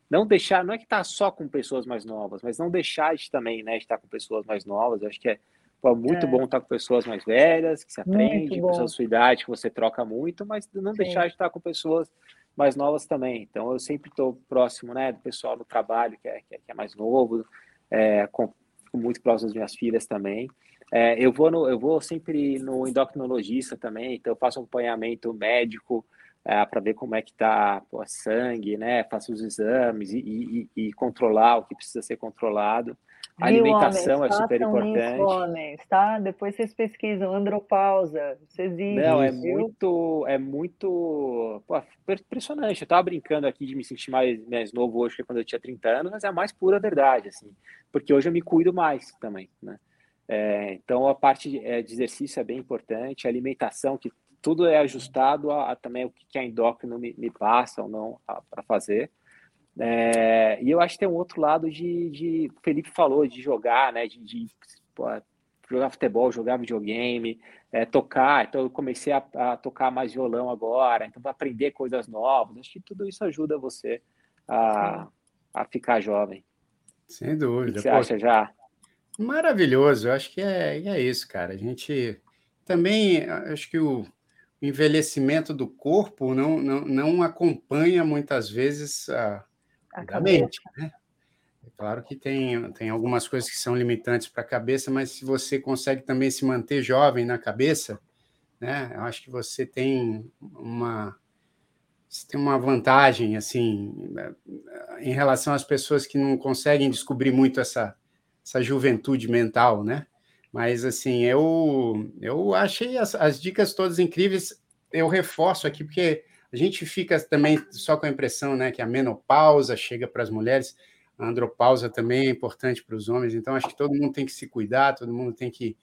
Não deixar, não é que tá só com pessoas mais novas, mas não deixar de também, né, de estar com pessoas mais novas. Eu acho que é pô, muito é. bom estar com pessoas mais velhas, que se aprende, pessoas da sua idade, que você troca muito, mas não Sim. deixar de estar com pessoas mais novas também. Então, eu sempre estou próximo né, do pessoal do trabalho, que é, que é, que é mais novo, é, com, muito próximo das minhas filhas também. É, eu, vou no, eu vou sempre no endocrinologista também, então eu faço um acompanhamento médico é, para ver como é que está o sangue, né? Faço os exames e, e, e controlar o que precisa ser controlado. A alimentação homens, é super importante. Isso, homens, tá? Depois vocês pesquisam andropausa, vocês existe. Não, é muito, é muito pô, impressionante. Eu tava brincando aqui de me sentir mais, mais novo hoje que quando eu tinha 30 anos, mas é a mais pura verdade, assim, porque hoje eu me cuido mais também, né? É, então a parte de, é, de, exercício é bem importante, a alimentação, que tudo é ajustado a, a também o que a endócrino me, me passa ou não para fazer. É, e eu acho que tem um outro lado de, de o Felipe falou, de jogar, né? De, de pô, jogar futebol, jogar videogame, é, tocar. Então eu comecei a, a, tocar mais violão agora, então aprender coisas novas. Acho que tudo isso ajuda você a, a ficar jovem. Sem dúvida. O que você Pô, acha já? Maravilhoso, eu acho que é, é isso, cara. A gente também acho que o envelhecimento do corpo não, não, não acompanha muitas vezes a, a mente, né? É claro que tem, tem algumas coisas que são limitantes para a cabeça, mas se você consegue também se manter jovem na cabeça, né? Eu acho que você tem uma você tem uma vantagem assim em relação às pessoas que não conseguem descobrir muito essa essa juventude mental, né? Mas assim, eu eu achei as, as dicas todas incríveis. Eu reforço aqui porque a gente fica também só com a impressão né, que a menopausa chega para as mulheres, a andropausa também é importante para os homens, então acho que todo mundo tem que se cuidar, todo mundo tem que,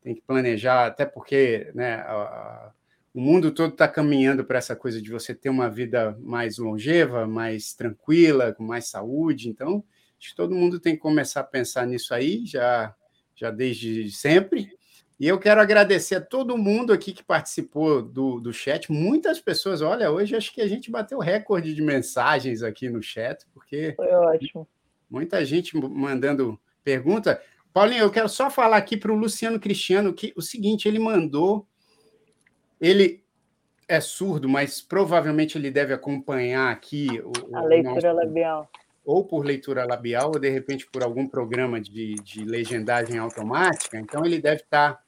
tem que planejar, até porque né, a, a, o mundo todo está caminhando para essa coisa de você ter uma vida mais longeva, mais tranquila, com mais saúde, então acho que todo mundo tem que começar a pensar nisso aí, já, já desde sempre, e eu quero agradecer a todo mundo aqui que participou do, do chat. Muitas pessoas, olha, hoje acho que a gente bateu recorde de mensagens aqui no chat, porque. Foi ótimo. Muita gente mandando pergunta. Paulinho, eu quero só falar aqui para o Luciano Cristiano que o seguinte: ele mandou. Ele é surdo, mas provavelmente ele deve acompanhar aqui o, a leitura nosso... labial ou por leitura labial, ou de repente por algum programa de, de legendagem automática, então ele deve estar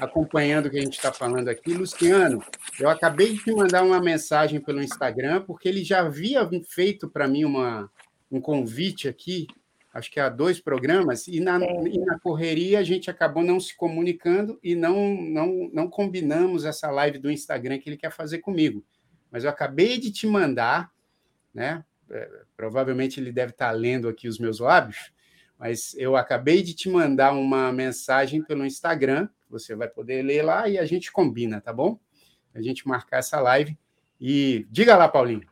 acompanhando o que a gente está falando aqui. Luciano, eu acabei de te mandar uma mensagem pelo Instagram, porque ele já havia feito para mim uma, um convite aqui, acho que há dois programas, e na, e na correria a gente acabou não se comunicando e não, não, não combinamos essa live do Instagram que ele quer fazer comigo. Mas eu acabei de te mandar, né? É, provavelmente ele deve estar lendo aqui os meus lábios, mas eu acabei de te mandar uma mensagem pelo Instagram você vai poder ler lá e a gente combina, tá bom? A gente marcar essa live E diga lá, Paulinho.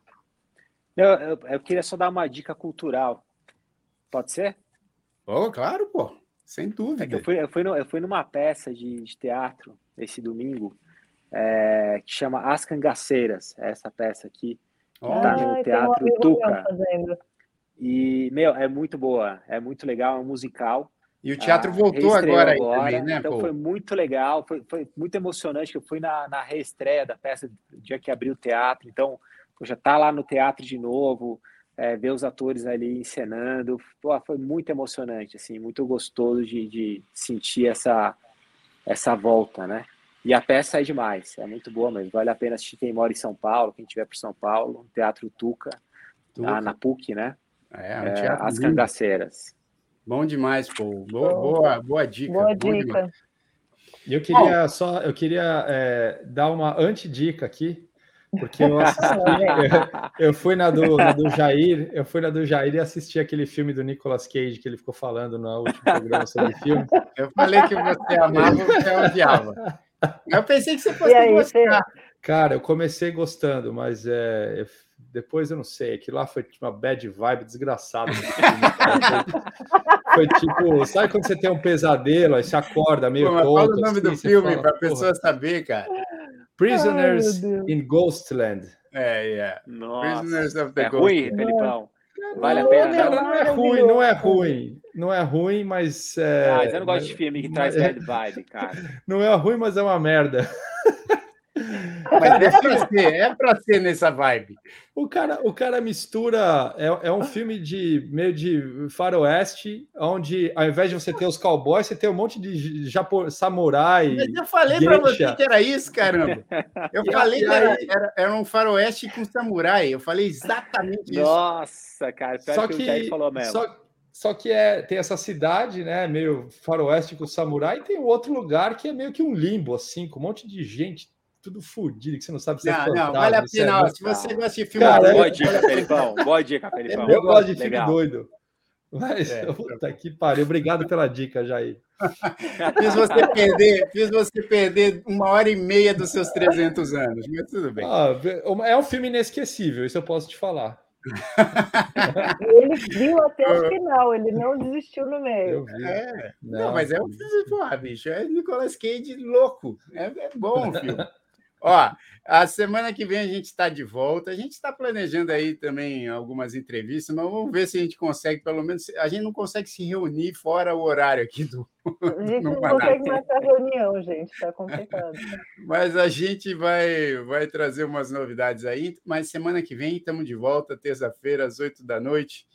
Eu, eu, eu queria só dar uma dica cultural. Pode ser? Oh, claro, pô. Sem dúvida. É eu, fui, eu, fui no, eu fui numa peça de, de teatro esse domingo é, que chama As Cangaceiras, é essa peça aqui. Que oh. tá no Teatro Tuca. E, meu, é muito boa, é muito legal, é um musical. E o teatro ah, voltou agora, agora também, né? Então pô? foi muito legal, foi, foi muito emocionante. Eu fui na, na reestreia da peça, no dia que abriu o teatro. Então, já tá lá no teatro de novo é, ver os atores ali encenando, pô, foi muito emocionante, assim, muito gostoso de, de, sentir essa, essa volta, né? E a peça é demais, é muito boa, mas vale a pena assistir quem mora em São Paulo, quem estiver por São Paulo, Teatro Tuca, Tuca. Lá na PUC, né? É, um é, As Cangaceiras. Bom demais, pô. Boa, boa, boa dica. Boa dica. Eu queria só, eu queria é, dar uma antidica aqui, porque eu assisti, eu, eu, fui na do, na do Jair, eu fui na do Jair e assisti aquele filme do Nicolas Cage que ele ficou falando no último programa sobre filme. Eu falei que você amava, você odiava. Eu pensei que você fosse aí, gostar. Cara, eu comecei gostando, mas é, depois eu não sei, aquilo lá foi tipo uma bad vibe desgraçada. foi, foi, tipo, sabe quando você tem um pesadelo, aí você acorda meio Pô, Fala o nome assim, do filme para a pessoa saber, cara. Prisoners Ai, in Ghostland. É, yeah. Nossa. Prisoners of the é ruim, Felipão. Vale a pena. Não, não, é ruim, não é ruim. Não é ruim, mas. É, ah, mas eu não gosto de filme que traz bad vibe, cara. Não é ruim, mas é uma merda. Mas é pra ser, é pra ser nessa vibe. O cara, o cara mistura. É, é um filme de meio de faroeste, onde ao invés de você ter os cowboys, você tem um monte de japo, samurai. Mas eu falei para você que era isso, caramba. Eu falei que era, era, era, um faroeste com samurai. Eu falei exatamente isso. Nossa, cara, só que, que o falou mesmo. Só, só que é, tem essa cidade, né, meio faroeste com samurai, e tem outro lugar que é meio que um limbo, assim, com um monte de gente tudo fodido, que você não sabe se é Não, não, vale a pena. Se você gosta de filme... Cara, boa dica, Felipão. Boa dica, Felipão. Eu gosto de filme doido. Mas, é, puta que pariu. Obrigado pela dica, Jair. fiz, você perder, fiz você perder uma hora e meia dos seus 300 anos, mas tudo bem. Ah, é um filme inesquecível, isso eu posso te falar. ele viu até o final, ele não desistiu no meio. É, não, não, mas é um filme, bicho, é Nicolas Cage louco. É, é bom o filme. Ó, a semana que vem a gente está de volta. A gente está planejando aí também algumas entrevistas, mas vamos ver se a gente consegue, pelo menos. A gente não consegue se reunir fora o horário aqui do. A gente não consegue marcar reunião, gente, está complicado. Mas a gente vai, vai trazer umas novidades aí. Mas semana que vem estamos de volta, terça-feira, às oito da noite,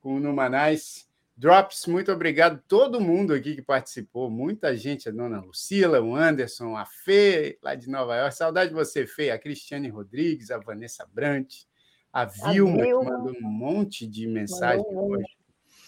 com o Numanais. Drops, muito obrigado a todo mundo aqui que participou, muita gente, a dona Lucila, o Anderson, a Fê, lá de Nova York. Saudade de você, Fê, a Cristiane Rodrigues, a Vanessa Brant, a Vilma, a Vilma. que mandou um monte de mensagem hoje.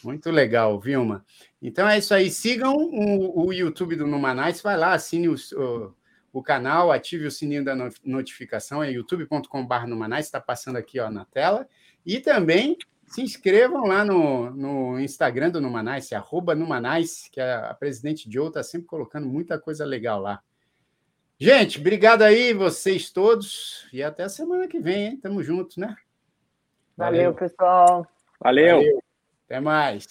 Muito legal, Vilma. Então é isso aí. Sigam o, o YouTube do Numanais, vai lá, assine o, o, o, canal, ative o sininho da notificação, é youtube.com.br Numanais, está passando aqui ó, na tela. E também se inscrevam lá no, no Instagram do Numanais, arroba Numanais, que a, a presidente Joe está sempre colocando muita coisa legal lá. Gente, obrigado aí, vocês todos, e até a semana que vem, hein? Tamo junto, né? Valeu, Valeu pessoal. Valeu. Valeu. Até mais.